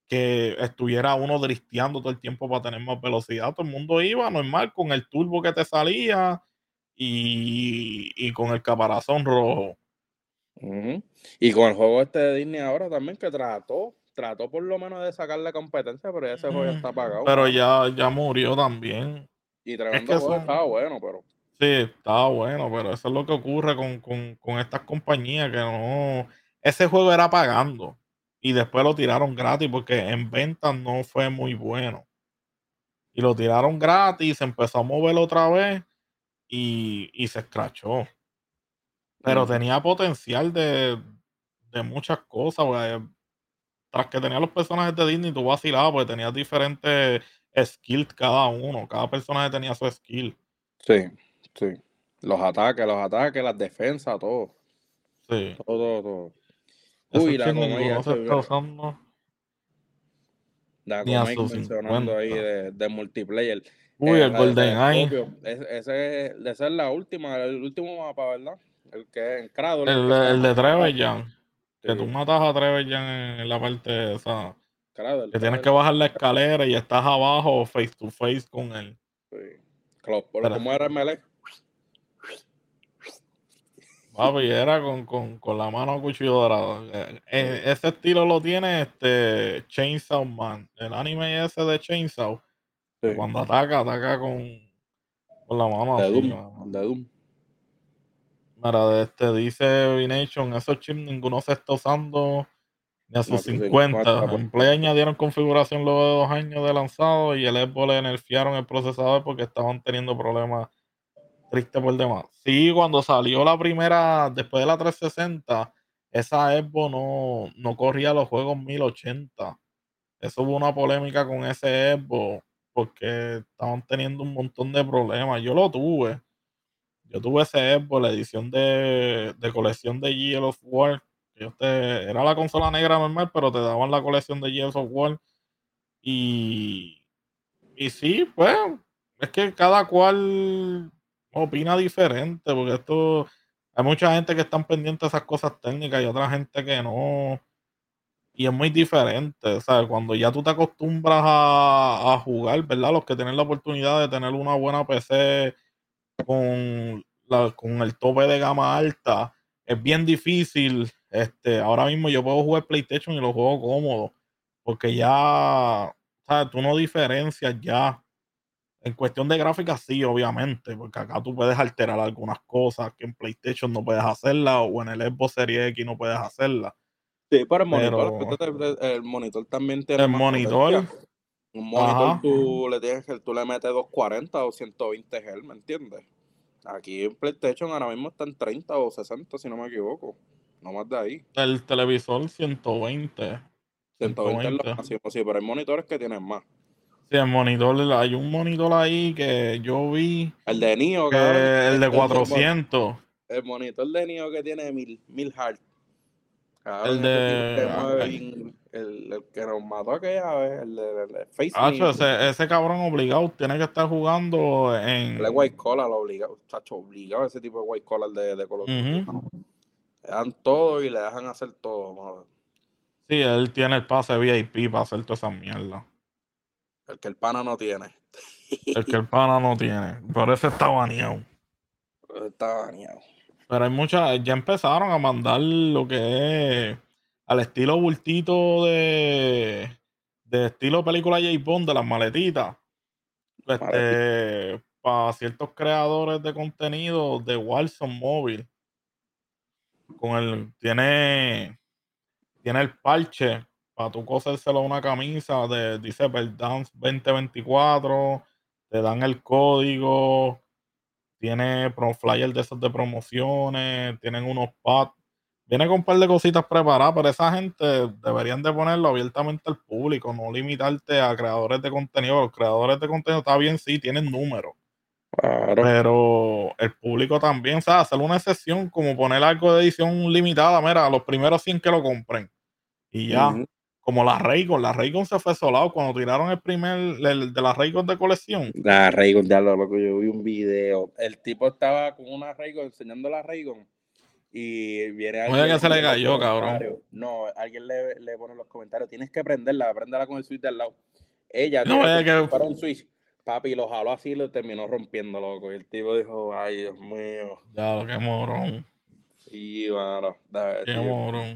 que estuviera uno dristeando todo el tiempo para tener más velocidad. Todo el mundo iba normal con el turbo que te salía y, y con el caparazón rojo. Y con el juego este de Disney ahora también, que trató, trató por lo menos de sacar la competencia, pero ya ese juego ya está apagado. Pero ya, ya murió también. Y tremendo que juego son- estaba bueno, pero Sí, estaba bueno, pero eso es lo que ocurre con, con- con estas compañías que no. Ese juego era pagando y después lo tiraron gratis porque en ventas no fue muy bueno. Y lo tiraron gratis, se empezó a mover otra vez y, y se escrachó. Pero Ujú. tenía potencial de, de muchas cosas. pues, Tras que tenía los personajes de Disney, tú vacilabas porque tenías diferentes skills cada uno. Cada personaje tenía su skill. sí, sí. Los ataques, los ataques, las defensas, todo. Sí. Todo, todo, todo. Uy, la comedia, se está usando. La Ni a Comay sus mencionando ahí 50. de, de multiplayer. Uy, Eh, el Golden Eye. Ese, es- esa es la última, el último mapa, ¿verdad? El que es en Cradle. El, el de llama- Trevelyan. Que tú matas a Trevelyan en la parte esa. Cradle, Que tienes que bajar la escalera y estás abajo face to face con él. sí. ¿Cómo era el melee? Papi, era con, con, con la mano a cuchillo dorado. Eh, eh, ese estilo lo tiene este Chainsaw Man. El anime ese de Chainsaw. Sí. Cuando ataca, ataca con, con la mano De así. Doom. mano. De Doom. Mira, de este dice Vination, esos chips ninguno se está usando ni a sus No, sus 50. 50, En Play añadieron configuración luego de dos años de lanzado y el Xbox le nerfearon el procesador porque estaban teniendo problemas tristes por demás. Sí, cuando salió la primera, después de la 360, esa Xbox no, no corría los juegos 1080. Eso hubo una polémica con ese Xbox porque estaban teniendo un montón de problemas. Yo lo tuve. Yo tuve ese Xbox, la edición de, de colección de Gears of War. Era la consola negra normal, pero te daban la colección de Gears of. Y, y sí, pues, es que cada cual opina diferente, porque esto, hay mucha gente que están pendientes de esas cosas técnicas y otra gente que no. Y es muy diferente, ¿sabes? Cuando ya tú te acostumbras a, a jugar, ¿verdad? Los que tienen la oportunidad de tener una buena PC con, la, con el tope de gama alta, es bien difícil. Este, ahora mismo yo puedo jugar PlayStation y lo juego cómodo, porque ya, ¿sabes? Tú no diferencias ya. En cuestión de gráfica, sí, obviamente, porque acá tú puedes alterar algunas cosas que en PlayStation no puedes hacerla o en el Xbox Series X no puedes hacerla. Sí, pero el monitor, Pero- acuérdate, el monitor también tiene El monitor, potencia. Un monitor Ajá. tú le tienes que tú le metes 240 o 120 Hz, ¿me entiendes? Aquí en PlayStation ahora mismo está en 30 o 60, si no me equivoco. No más de ahí. el televisor 120. 120 es lo 120. máximo, sí, pero hay monitores que tienen más. Sí, el monitor, hay un monitor ahí que yo vi, El de Nio, que cabrón, el de el- 400. El monitor de Nio que tiene 1000 1000 Hz. Cabrón, El de- que ah, bien- el, el que nos mató aquella vez, el de, el de Face Hacho, Me, ese, ese cabrón obligado tiene que estar jugando en. el de White Collar, lo obligado, chacho, obligado ese tipo de White Collar de, de. Ujú. Le dan todo y le dejan hacer todo. Sí, él tiene el pase VIP para hacer toda esa mierda. El que el pana no tiene. El que el pana no tiene. Por eso está baneado. Está baneado. Pero hay muchas, ya empezaron a mandar lo que es al estilo bultito de, de estilo película J. Bond de las maletitas. Este, para ciertos creadores de contenido de Warzone Móvil. Con el, tiene, tiene el parche para tú cosérselo a una camisa de, dice Verdance 2024, te dan el código, tiene pro flyer de esos de promociones, tienen unos pads. Viene con un par de cositas preparadas, pero esa gente deberían de ponerlo abiertamente al público, no limitarte a creadores de contenido. Los creadores de contenido está bien, sí, tienen números, Claro. pero el público también, o sea, hacer una excepción como poner algo de edición limitada, mira, a los primeros 100 que lo compren. Y ya. Como la Raycon, la Raycon se fue solado cuando tiraron el primer, el de la Raycon de colección. La Raygon, ya lo loco, yo vi un video. El tipo estaba con una Raygon, enseñando la Raygon. Y viene Oye, que se le cayó, cabrón. No, alguien le, le pone en los comentarios, tienes que prenderla, prenderla con el switch de al lado. Ella, No, es que- para un switch. Papi, lo jaló así y lo terminó rompiendo, loco. Y el tipo dijo, ay, Dios mío. Ya, lo que morón. Sí, da- Qué morón.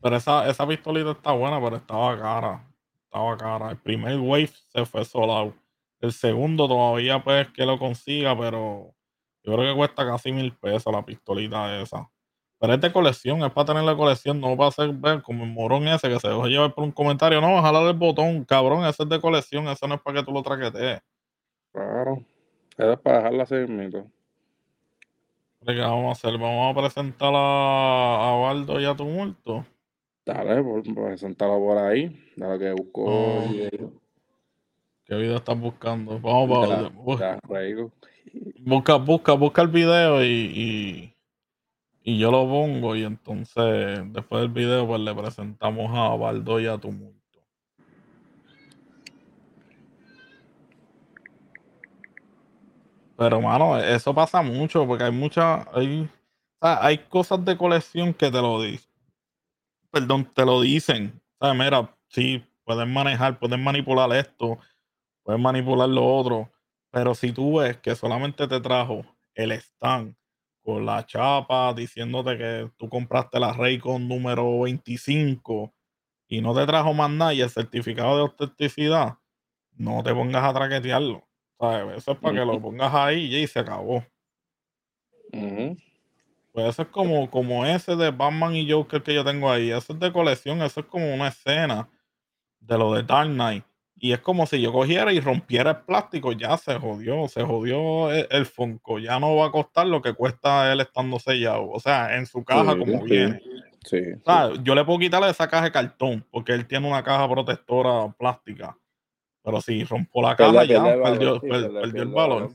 Pero esa, esa pistolita está buena, pero estaba cara. Estaba cara. El primer wave se fue solado. El segundo todavía pues que lo consiga, pero yo creo que cuesta casi mil pesos la pistolita esa. Pero es de colección, es para tener la colección, no para hacer ver como el morón ese que se dejó llevar por un comentario. No, jalar el botón, cabrón, ese es de colección, eso no es para que tú lo traquetees. Claro. Eso es para dejarla así mismo. ¿Qué vamos a hacer? Vamos a presentar a, a Baldo y a Tumulto. Dale, por, presentarlo por ahí. Dale que busco Oh. ¿Qué video estás buscando? Vamos, de vamos, la- bu- de la Raygon. busca, busca, busca el video y, y, y yo lo pongo y entonces después del video pues le presentamos a Baldo y a Tumulto. Pero mano, eso pasa mucho porque hay muchas, hay, hay cosas de colección que te lo dicen, perdón, te lo dicen. O sea, mira, sí, pueden manejar, pueden manipular esto, pueden manipular lo otro, pero si tú ves que solamente te trajo el stand con la chapa diciéndote que tú compraste la Raycon número 25 y no te trajo más nada y el certificado de autenticidad, no te pongas a traquetearlo. ¿sabes? Eso es para que lo pongas ahí y se acabó. Ujú. Pues eso es como, como ese de Batman y Joker que yo tengo ahí. Eso es de colección, eso es como una escena de lo de Dark Knight. Y es como si yo cogiera y rompiera el plástico, ya se jodió, se jodió el, el Funko, ya no va a costar lo que cuesta él estando sellado. O sea, en su caja Sí, como sí. viene. Sí. O sea, yo le puedo quitarle esa caja de cartón, porque él tiene una caja protectora plástica. Pero si rompo la caja ya, perdió, perdió el valor.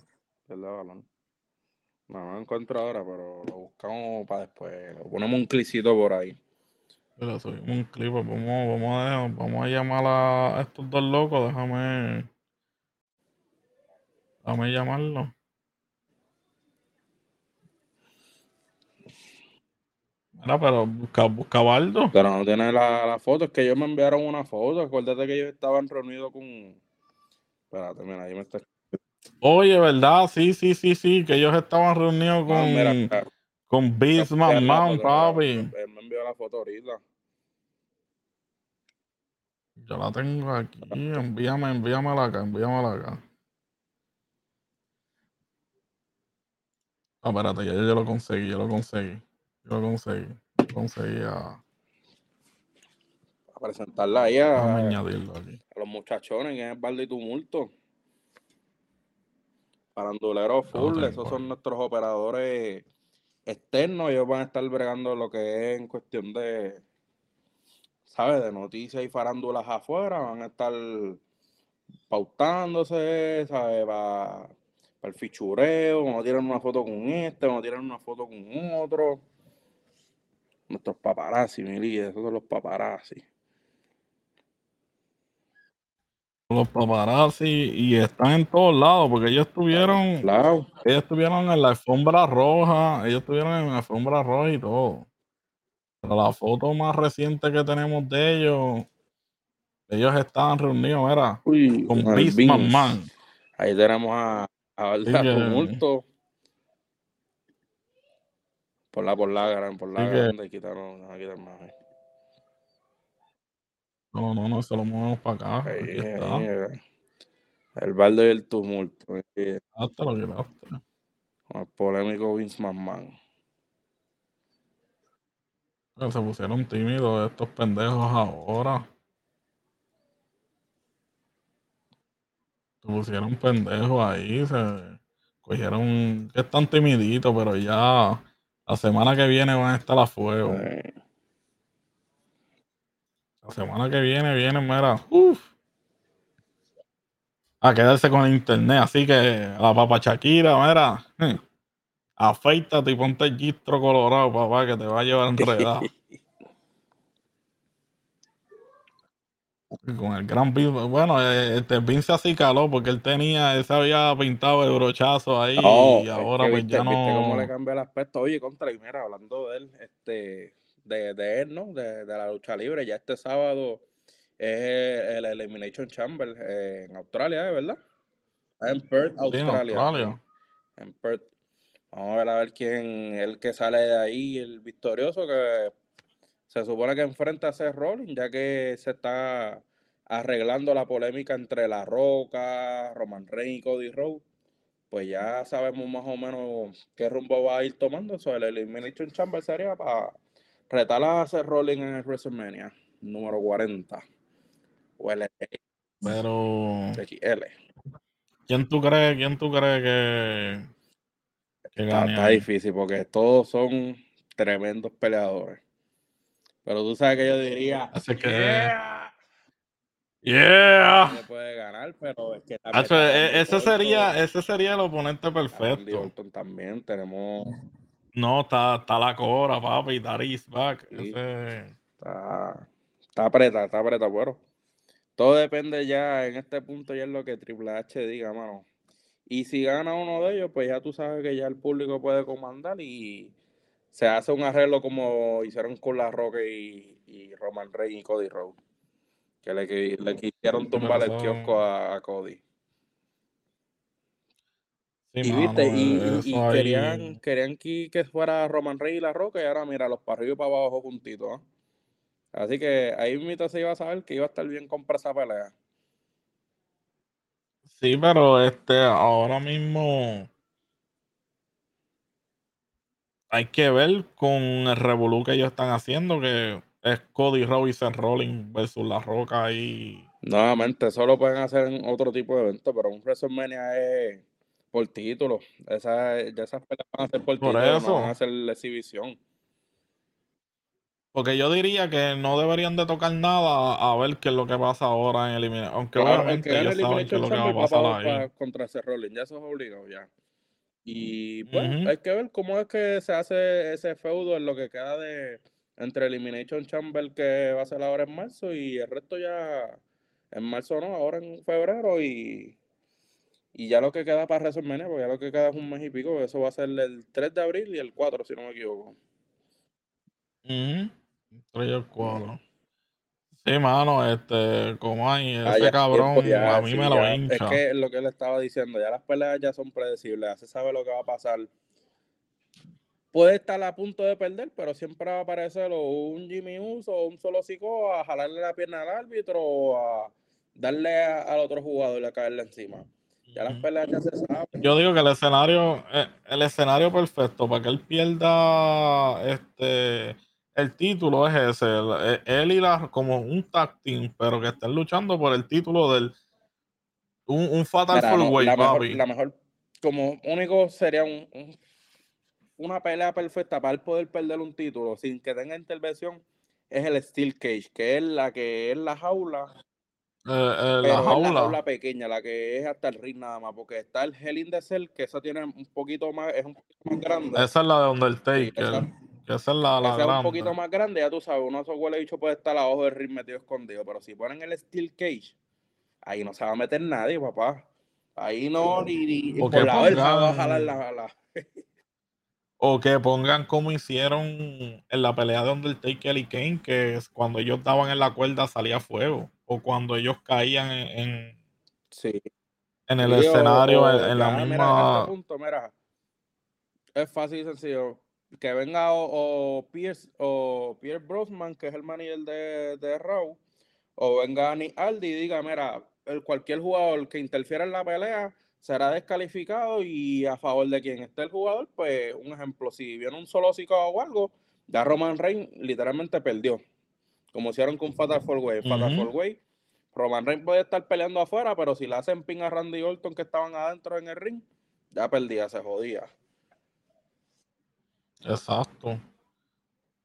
No, no lo encuentro ahora, pero lo buscamos para después. Lo ponemos un clicito por ahí. Pero subimos un clip, pues vamos, vamos, a, vamos a llamar a estos dos locos, déjame. Déjame llamarlo. Mira, pero busca, busca Baldo. Pero no tiene la, la foto, es que ellos me enviaron una foto. Acuérdate que ellos estaban reunidos con. Espérate, mira, ahí me está. Oye, ¿verdad? Sí, sí, sí, sí, que ellos estaban reunidos con, Ah, mira, con la Man, papi. Él me envió la foto ahorita. Yo la tengo aquí. Envíame, envíamela acá, envíamela acá. Ah, espérate, ya yo, yo lo conseguí, yo lo conseguí. Yo lo conseguí. Yo conseguí a, A presentarla ahí a, añadirlo aquí. a los muchachones en el balde y tumulto. Paranduleros full, tengo esos son nuestros operadores externos. Ellos van a estar bregando lo que es en cuestión de, ¿sabes? De noticias y farándulas afuera. Van a estar pautándose, ¿sabes? Para, el fichureo. Vamos a tirar una foto con este, vamos a tirar una foto con otro. Nuestros paparazzi, mi líder, esos son los paparazzi. Los paparazzi y están en todos lados porque ellos estuvieron, Claro. ellos estuvieron en la alfombra roja, ellos estuvieron en la alfombra roja y todo. Pero la foto más reciente que tenemos de ellos, ellos estaban reunidos, era Uy, con Vince. Man. Ahí tenemos a, a que- Tumulto. Por la, por la, gran- por la grande, quitaron, déjame quitar más. No, no, no, eso lo movemos para acá. Ahí, Aquí ahí, está. eh, el balde y el tumulto. Hasta lo quitaste. con el polémico Vince McMahon. Se pusieron tímidos estos pendejos ahora. Se pusieron pendejos ahí, se cogieron que están timiditos, pero ya la semana que viene van a estar a fuego. Eh, La semana que viene vienen, mira, uff. A quedarse con el internet, así que la papa Shakira, mira, afeítate y ponte el gistro colorado, papá, que te va a llevar enredado. Con el gran bueno, eh, este Vince así caló porque él tenía, él se había pintado el brochazo ahí no, y ahora pues viste, ya viste cómo no. le cambia el aspecto. Oye, contra, y mira, hablando de él, este, de, de él, ¿no? De, de la lucha libre, ya este sábado es el Elimination Chamber eh, en Australia, ¿eh? ¿verdad? En Perth, Sí, en Australia. En Perth. Vamos a ver a ver quién el que sale de ahí, el victorioso, que se supone que enfrenta a Seth Rollins, ya que se está arreglando la polémica entre La Roca, Roman Reigns y Cody Rhodes. Pues ya sabemos más o menos qué rumbo va a ir tomando. Eso, el Elimination Chamber sería para retar a Seth Rollins en el WrestleMania número 40. O Pero, XL. ¿quién tú crees, quién tú crees que, que Está, difícil porque todos son tremendos peleadores. Pero tú sabes que yo diría, Así que- "Yeah", Yeah. puede ganar, pero es que también eso, e- ese sería, ese sería el oponente perfecto. También tenemos, No, está, está la Cora, papi, Daris back. Sí. Ese, está, está está apretado, bueno. Todo depende ya, en este punto ya es lo que Triple H diga, mano. Y si gana uno de ellos, pues ya tú sabes que ya el público puede comandar y se hace un arreglo como hicieron con La Roca y, y Roman Reigns y Cody Rhodes. Que le, le quisieron tumbar el kiosco a, a Cody. Sí, Y mano, viste, y, y- eso y ahí- querían, querían que, que fuera Roman Reigns y La Roca y ahora mira, los para arriba y para abajo juntitos. ¿ah? Así que ahí mismo se iba a saber que iba a estar bien comprar esa pelea. Sí, pero este, ahora mismo hay que ver con el revolú que ellos están haciendo, que es Cody Seth Rollins versus La Roca y Nuevamente, eso lo pueden hacer en otro tipo de evento, pero un WrestleMania es por título. Esa, ya esas peleas van a ser por, Por título, eso. no van a ser la exhibición. Porque yo diría que no deberían de tocar nada a ver qué es lo que pasa ahora en Elimination. Aunque Claro, obviamente que ellos saben qué es lo que va a va pasar pa- ahí. contra ya eso es obligado ya. Y pues Ujú. hay que ver cómo es que se hace ese feudo en lo que queda de entre Elimination Chamber que va a ser ahora en marzo y el resto ya en marzo no, ahora en febrero y, y ya lo que queda para WrestleMania, porque ya lo que queda es un mes y pico, eso va a ser el 3 de abril y el 4 si no me equivoco. Ujú. Tres y el cuatro. Sí, mano, este, como hay, Ah, ese cabrón ya, a mí sí, me lo ya. Es hincha. que lo que él estaba diciendo, ya las peleas ya son predecibles, ya se sabe lo que va a pasar. Puede estar a punto de perder, pero siempre va a aparecer o un Jimmy Uso o un solo psico a jalarle la pierna al árbitro o a darle a- al otro jugador y a caerle encima. Ya las peleas ya se saben. Yo digo que el escenario, eh, el escenario perfecto para que él pierda este el título es ese, el- eh, él y la como un tag team, pero que estén luchando por el título del un, un Fatal Mira, Four no, Way, la, mejor, la mejor, como único sería un, un- una pelea perfecta para él poder perder un título sin que tenga intervención, es el Steel Cage, que es la que es la jaula, Eh, eh, la es la jaula. jaula pequeña, la que es hasta el ring nada más, porque está el Hell in the Cell, que esa tiene un poquito más, es un poquito más grande. Esa es la de Undertaker. esa, que esa es la, la esa es un poquito grande. más grande, ya tú sabes, uno de esos huele bicho puede estar abajo del ring metido escondido, pero si ponen el Steel Cage, ahí no se va a meter nadie, papá. Ahí no, ni, ni- por la verja va a jalar la, la- o que pongan como hicieron en la pelea de Undertaker y Kane, que es cuando ellos daban en la cuerda salía fuego. O cuando ellos caían en, en, Sí. en el Sí, o, escenario, en, o en la ya, mira, a este misma. punto, mira, es fácil y sencillo. Que venga o, o Pierce o Pierre Brosman, que es el manager de, de Raw, o venga Nick Aldi y diga, mira, el, cualquier jugador que interfiera en la pelea será descalificado y a favor de quien esté el jugador, pues un ejemplo, si viene un solo o algo, ya Roman Reigns literalmente perdió, como hicieron con Fatal Four Way. Fatal Four. Way, Roman Reigns puede estar peleando afuera, pero si le hacen pin a Randy Orton que estaban adentro en el ring, ya perdía, se jodía. Exacto.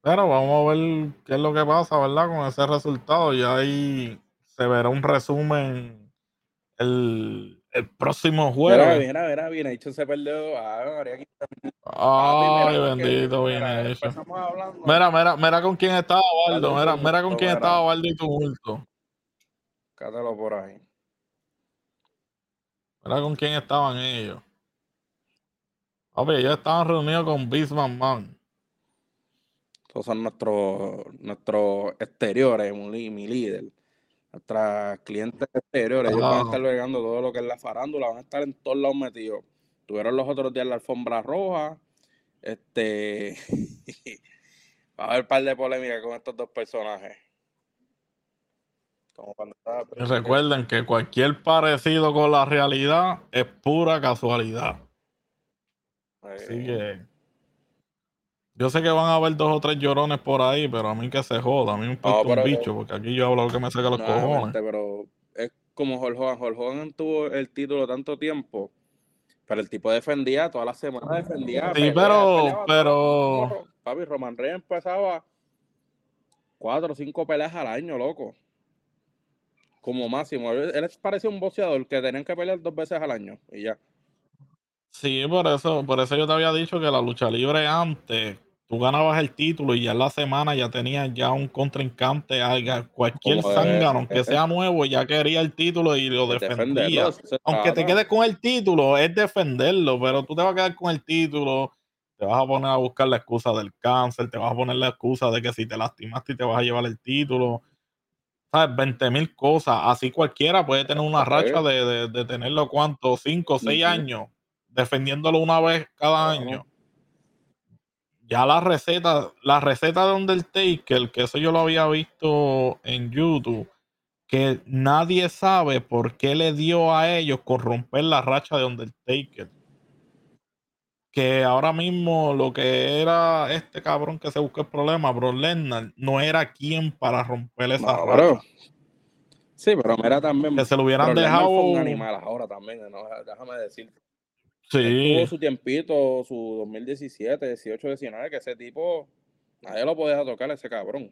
Pero vamos a ver qué es lo que pasa, ¿verdad? Con ese resultado. Y ahí se verá un resumen el, el próximo Mira, jueves. mira, mira, bien hecho se perdió. Ah, Ay, mira, bendito, mira, bien hecho. Mira, mira, mira con quién estaba Baldo. Mira, mira con quién mira. estaba Baldo y tumulto. Cátalo por ahí. Mira con quién estaban ellos. Papi, ellos estaban reunidos con Bisman Man. Esos son nuestros, nuestros exteriores, mi líder. Nuestras clientes exteriores. Ellos van a estar bregando todo lo que es la farándula, van a estar en todos lados metidos. Tuvieron los otros días la alfombra roja. Este. va a haber un par de polémicas con estos dos personajes. Como cuando estaba. Y recuerden que cualquier parecido con la realidad es pura casualidad. Así Eh, que yo sé que van a haber dos o tres llorones por ahí, pero a mí que se joda, a mí me importa No, un bicho, porque aquí yo hablo lo que me saca los cojones. Pero es como Hulk Hogan. Hulk Hogan tuvo el título tanto tiempo, pero el tipo defendía toda la semana, defendía. Sí, pero- peleaba pero- Papi, Roman Reigns empezaba cuatro o cinco peleas al año, loco. Como máximo. Él, él parecía un boxeador que tenían que pelear dos veces al año y ya. Sí, por eso, por eso yo te había dicho que la lucha libre antes, tú ganabas el título y ya en la semana ya tenías ya un contrincante, cualquier zángano, aunque sea nuevo, ya quería el título y lo defendía. Aunque te quedes con el título, es defenderlo, pero tú te vas a quedar con el título, te vas a poner a buscar la excusa del cáncer, te vas a poner la excusa de que si te lastimaste y te vas a llevar el título, ¿sabes? 20 mil cosas. Así cualquiera puede tener una racha de, de, de tenerlo, ¿cuánto? 5 o 6 Ujú. años, defendiéndolo una vez cada año. Ya la receta, la receta de Undertaker, que eso yo lo había visto en YouTube, que nadie sabe por qué le dio a ellos con romper la racha de Undertaker. Que ahora mismo lo que era este cabrón que se buscó el problema, Bro Lesnar, no era quien para romper esa No, racha. Sí, pero mira también. Que se lo hubieran dejado. un animal ahora también, ¿no? déjame decir. Sí, Tuvo su tiempito, su 2017, 18, 19, que ese tipo Nadie lo podía tocar ese cabrón.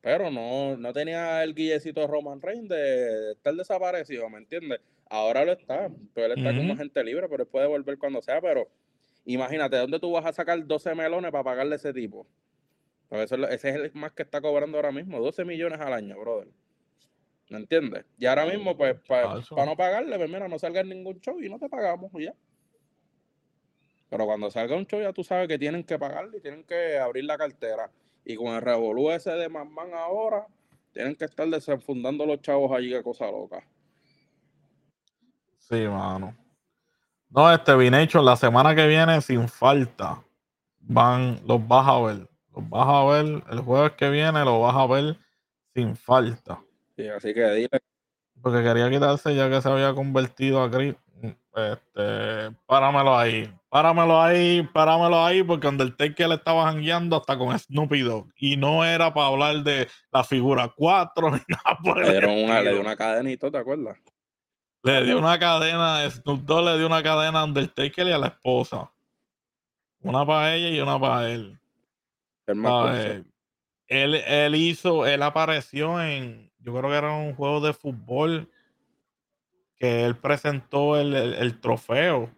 Pero no, no tenía el guillecito Roman Reigns de estar desaparecido, ¿me entiendes? Ahora lo está. Pero él está como Ujú. agente libre, pero él puede volver cuando sea. Pero imagínate, ¿dónde tú vas a sacar 12 melones para pagarle a ese tipo? Porque eso ese es el más que está cobrando ahora mismo, 12 millones al año, brother. ¿Me entiendes? Y ahora mismo, pues, para Chacho. no pagarle, pues mira, no salga en ningún show y no te pagamos ya. Pero cuando salga un show ya tú sabes que tienen que pagarle y tienen que abrir la cartera. Y con el revolú ese de Mamán ahora, tienen que estar desenfundando los chavos allí, que cosa loca. Sí, mano. No, este Vination, la semana que viene, sin falta, van, los vas a ver. Los vas a ver, el jueves que viene lo vas a ver sin falta. Sí, así que dile, Porque quería quitarse ya que se había convertido a Chris. Este, páramelo ahí. Páramelo ahí, páramelo ahí, porque Undertaker le estaba jangueando hasta con Snoopy Dogg. Y no era para hablar de la figura 4 ni nada por le dieron una, le dio una cadenita, ¿te acuerdas? Le dio una cadena, Snoop Dogg le dio una cadena a Undertaker y a la esposa. Una para ella y una para él. El más ¿sabes? curso. Él, él hizo, él apareció en, yo creo que era un juego de fútbol que él presentó el, el- el trofeo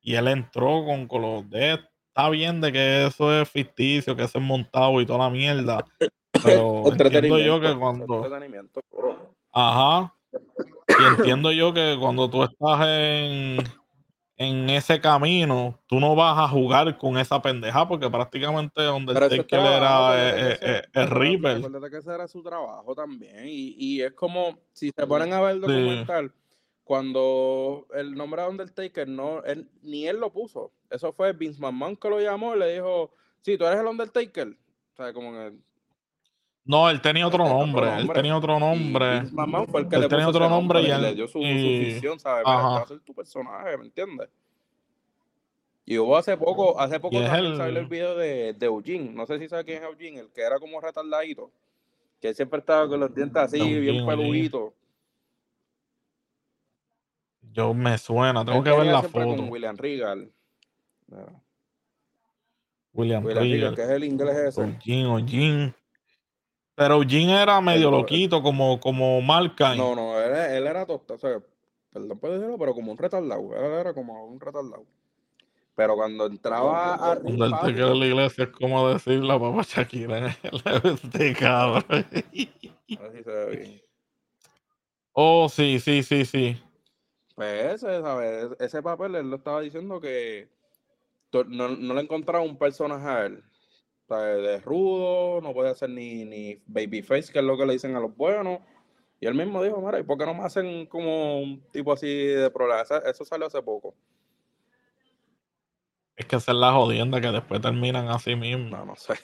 y él entró con, con los de está bien de que eso es ficticio, que eso es montado y toda la mierda. Pero entiendo yo que cuando. Ajá. Y entiendo yo que cuando tú estás en, en ese camino, tú no vas a jugar con esa pendeja porque prácticamente donde el trabajo, era acuérdate eh, que eh, eh, el Reaper. Que ese era su trabajo también. Y, y es como, si se ponen a ver el documental, cuando el nombre de Undertaker, no, él, ni él lo puso. Eso fue Vince McMahon que lo llamó y le dijo, sí, tú eres el Undertaker. O sea, como que... No, él tenía otro Él tenía otro nombre. Él tenía otro nombre. Vince McMahon fue el que Él le tenía puso otro nombre y él- le dio su, su y- visión, ¿sabes? Mira, este Ajá. va a ser tu personaje, ¿me entiendes? Y hubo hace poco, hace poco también el- salió el video de, de Eugene. No sé si sabes quién es Eugene, el que era como retardadito. Que siempre estaba con los dientes así, Eugene, bien Eugene. Yo me suena, tengo que ver la foto. con William Regal. William William Regal, Regal. que es el inglés ese. Eugene, Eugene. Pero Eugene era medio Pero- loquito, como, como Malkai. No, no, él, él era tosta, o sea, perdón por decirlo, pero como un retardado. Él era como un retardado. Pero cuando entraba a Cuando el Taker en la iglesia es como decir la papá Shakira. Este cabrón. a ver si se ve bien. Oh, sí, sí, sí, sí. Pues ese, ¿sabes? Ese papel él lo estaba diciendo que no, no le encontraba un personaje a él. O sea, de rudo, no puede ser ni, ni babyface, que es lo que le dicen a los buenos. Y él mismo dijo, mira, ¿y por qué no me hacen como un tipo así de problema? Eso, salió hace poco. Es que esa es la jodienda que después terminan así mismo. No, no sé.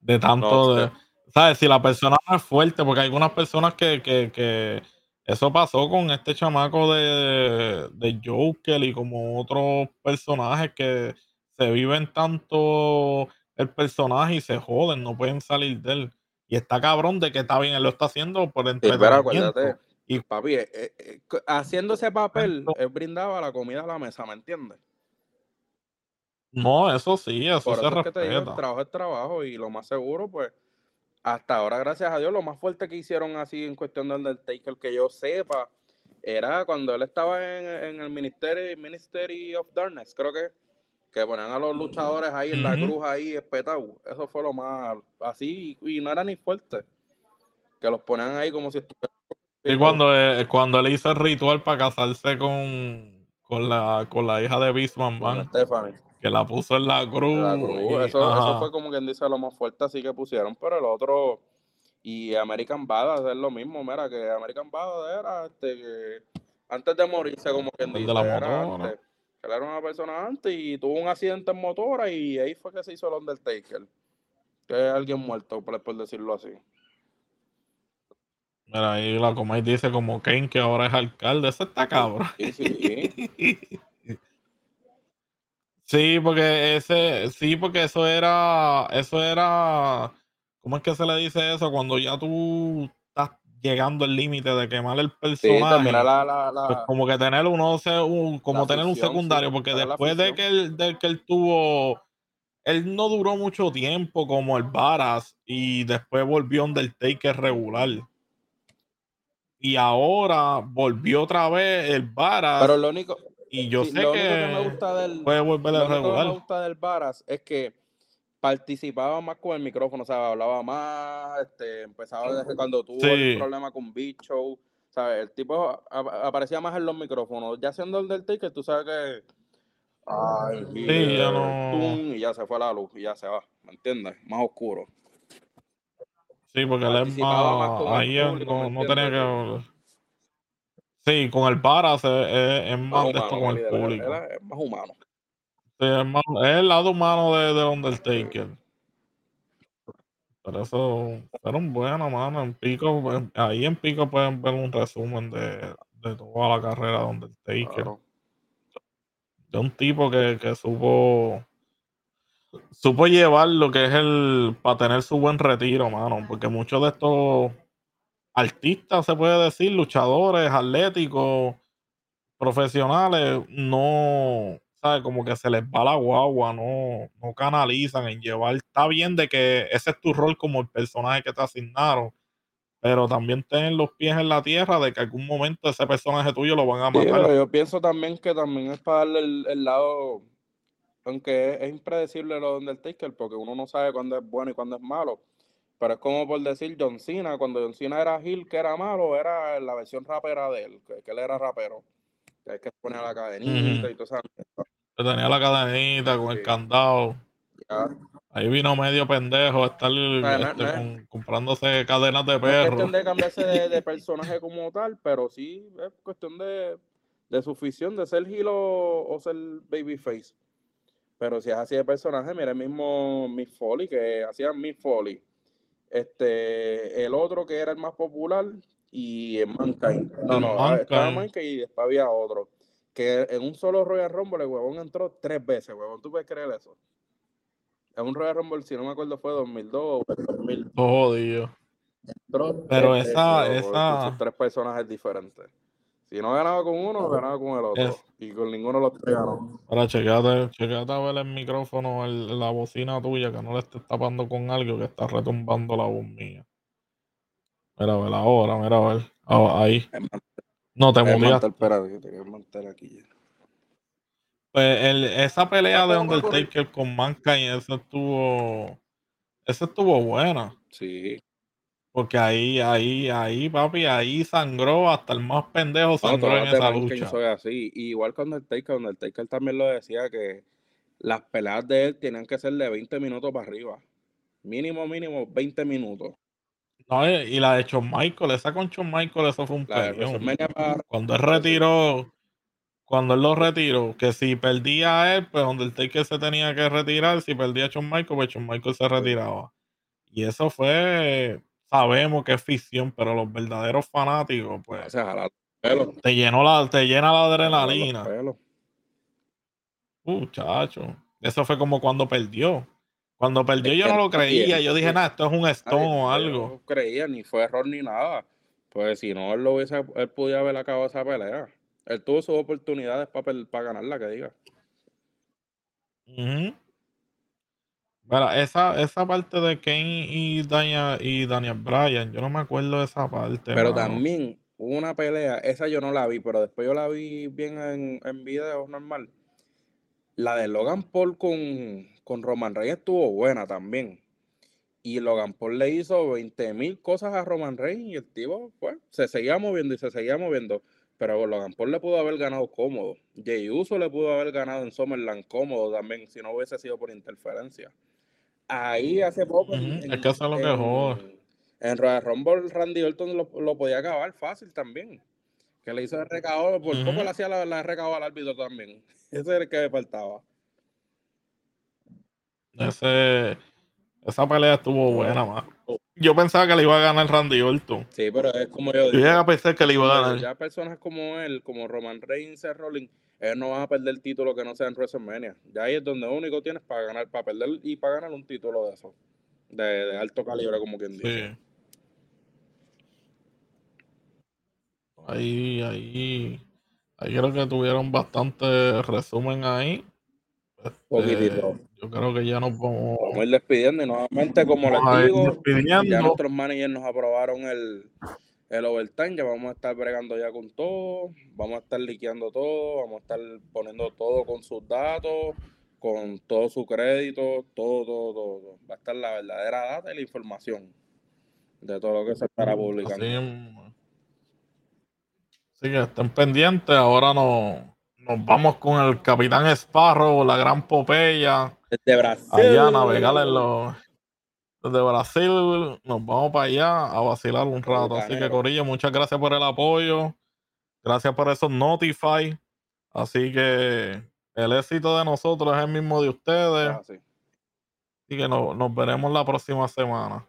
De tanto No de. sé. ¿Sabes? Si la persona no es fuerte, porque hay algunas personas que, que, que eso pasó con este chamaco de, de Joker y como otros personajes que se viven tanto el personaje y se joden, no pueden salir de él. Y está cabrón de que está bien, él lo está haciendo por Sí, pero entretenimiento. acuérdate, Y- papi, eh, eh, eh, haciendo ese papel, él brindaba la comida a la mesa, ¿me entiendes? No, eso sí, eso Por se eso es que te digo, el respeta. trabajo es trabajo y lo más seguro, pues, hasta ahora, gracias a Dios, lo más fuerte que hicieron así en cuestión del Undertaker, que yo sepa, era cuando él estaba en, en el Ministry, Ministry of Darkness, creo que, que ponían a los luchadores ahí en la cruz ahí espetados. Eso fue lo más así, y no era ni fuerte. Que los ponían ahí como si estuvieran. Y cuando, eh, cuando él hizo el ritual para casarse con, con, la, con la hija de Beastman con Man, Stephanie. Que la puso en la cruz. La cruz, y- eso, fue como quien dice lo más fuerte así que pusieron, pero el otro y American Badass es lo mismo, mira que American Badass era este que antes de morirse como quien El de dice, la era motora. antes, él era una persona antes y tuvo un accidente en motora y ahí fue que se hizo el Undertaker, que es alguien muerto por, por decirlo así. Mira, ahí la Comay dice como Kane que ahora es alcalde. Eso está cabrón. Sí, sí. Sí, porque ese, sí, porque eso era, eso era, ¿cómo es que se le dice eso? Cuando ya tú estás llegando al límite de quemar el Sí, personaje. termina la, la, la- pues como que tener uno un- como tener un sí, secundario, porque después de que él, de que él tuvo él no duró mucho tiempo como el Varas y después volvió Undertaker regular. Y ahora volvió otra vez el Varas. Pero lo único, y yo sí, sé lo que, que me gusta del, puede volver lo a único que regular. me gusta del Varas es que participaba más con el micrófono, o sea, hablaba más, este, empezaba desde cuando tuvo Sí. el problema con Big Show, ¿sabes? El tipo a- aparecía más en los micrófonos, ya siendo el del ticket, tú sabes que ay, Sí, ya no- tum, y ya se fue la luz y ya se va, ¿me entiendes? Más oscuro. Sí, porque él es Participaba más más. con el Ahí no, ¿me no tenía que. Sí, con el Varas es, es- es Más más de esto humano, con el público. es más humano. Sí, es, más- es el lado humano de, de Undertaker. Pero eso fueron buenos, mano. En Pico, en- ahí en Pico pueden ver un resumen de, de toda la carrera de Undertaker. Claro. De un tipo que, que supo supo llevar lo que es el para tener su buen retiro, mano. Porque muchos de estos artistas, se puede decir, luchadores, atléticos, profesionales, no, ¿sabes? Como que se les va la guagua, no, no canalizan en llevar. Está bien de que ese es tu rol como el personaje que te asignaron, pero también ten los pies en la tierra de que algún momento ese personaje tuyo lo van a Sí, matar. pero yo pienso también que también es para darle el, el lado, aunque es, es impredecible lo de Undertaker, porque uno no sabe cuándo es bueno y cuándo es malo. Pero es como por decir John Cena, cuando John Cena era Hill, que era malo, era la versión rapera de él, que, que él era rapero. Que es que ponía la cadenita y todo eso. Que tenía la cadenita con el candado. Ya. Ahí vino medio pendejo a estar no- este, no es- con- comprándose cadenas de No es perro. cuestión de cambiarse de, de personaje como tal, pero sí es cuestión de, de su ficción, de ser Hill o, o ser Babyface. Pero si es así de personaje, mira el mismo Miss Foley, que hacía Miss Foley. Este, el otro que era el más popular y Mankind. No, no, ah, estaba Mankind. Mankind y después había otro. Que en un solo Royal Rumble el huevón entró tres veces, huevón. ¿Tú puedes creer eso? En un Royal Rumble, si no me acuerdo, fue 2002 o 2000. Todo jodido. Entró Pero esa- veces, esa- tres personajes diferentes. Si no ganaba con uno, ganaba con el otro. Es- Y con ninguno de los tres ganó. Ahora chequeate, chequeate a ver el micrófono, el- la bocina tuya, que no le estés tapando con algo que está retumbando la voz mía. Mira, a ver ahora, mira, a ver. Ah, ahí. No te mantel, espérate, que que mantel aquí. Pues el- esa pelea de. Undertaker con Mankind, esa estuvo. Esa estuvo buena. Sí. Porque ahí, ahí, ahí, papi, ahí sangró hasta el más pendejo No, sangró todas en esa lucha. son así. Y igual con Undertaker, Undertaker también lo decía que las peleas de él tenían que ser de 20 minutos para arriba. Mínimo, mínimo 20 minutos. No, y y la de Shawn Michael, esa con Shawn Michael, eso fue un peleón. Cuando él retiró, cuando él lo retiró, que si perdía a él, pues Undertaker se tenía que retirar, si perdía a Shawn Michael, pues Shawn Michael se retiraba. Y eso fue, sabemos que es ficción, pero los verdaderos fanáticos, o pues, sea, te llenó la, te llena la adrenalina. pelos. Muchacho, eso fue como cuando perdió. Cuando perdió Es yo no lo creía, yo dije, nada, esto es un stone o algo. lo creía, ni fue error ni nada. Pues si no, él lo hubiese, él podía haber acabado esa pelea. Él tuvo sus oportunidades para ganarla, que diga. Ujú. Mira, esa, esa parte de Kane y, Dania, y Daniel Bryan, yo no me acuerdo de esa parte. Pero mano. también hubo una pelea, esa yo no la vi, pero después yo la vi bien en, en video normal. La de Logan Paul con, con Roman Reigns estuvo buena también. Y Logan Paul le hizo 20 mil cosas a Roman Reigns y el tipo, pues, se seguía moviendo y se seguía moviendo. Pero Logan Paul le pudo haber ganado cómodo. Jey Uso le pudo haber ganado en Summerland cómodo también, si no hubiese sido por interferencia. Ahí hace poco. en- es que eso es lo que en- jode. En Royal Rumble, Randy Orton lo, lo podía acabar fácil también. Que le hizo el recado, por poco Ujú. le hacía la, la recado al árbitro también. Ese era el que me faltaba. Ese, esa pelea estuvo buena, más. Yo pensaba que le iba a ganar Randy Orton. Sí, pero es como yo Yo digo. a pensar que le iba a ganar. ya personas como él, como Roman Reigns, Seth Rollins, ellos no van a perder el título que no sea en WrestleMania. Ya ahí es donde único tienes para ganar, para perder y para ganar un título de eso. De, de alto calibre, como quien dice. Sí. Ahí, ahí, ahí creo que tuvieron bastante resumen ahí. Este, Poquitito. yo creo que ya nos vamos. Vamos a ir despidiendo y nuevamente, como les digo, ya nuestros managers nos aprobaron el, el overtime, ya vamos a estar bregando ya con todo, vamos a estar liqueando todo, vamos a estar poniendo todo con sus datos, con todo su crédito, todo, todo, todo. todo. Va a estar la verdadera data y la información de todo lo que se estará publicando. Así, así que estén pendientes. Ahora nos, nos vamos con el Capitán Sparrow, la gran Popeya. Desde Brasil. Allá a navegar en los. Desde Brasil nos vamos para allá a vacilar un rato. Así que. Corillo, muchas gracias por el apoyo. Gracias por esos Notify. Así que el éxito de nosotros es el mismo de ustedes. Ah, sí. Así que no- nos veremos la próxima semana.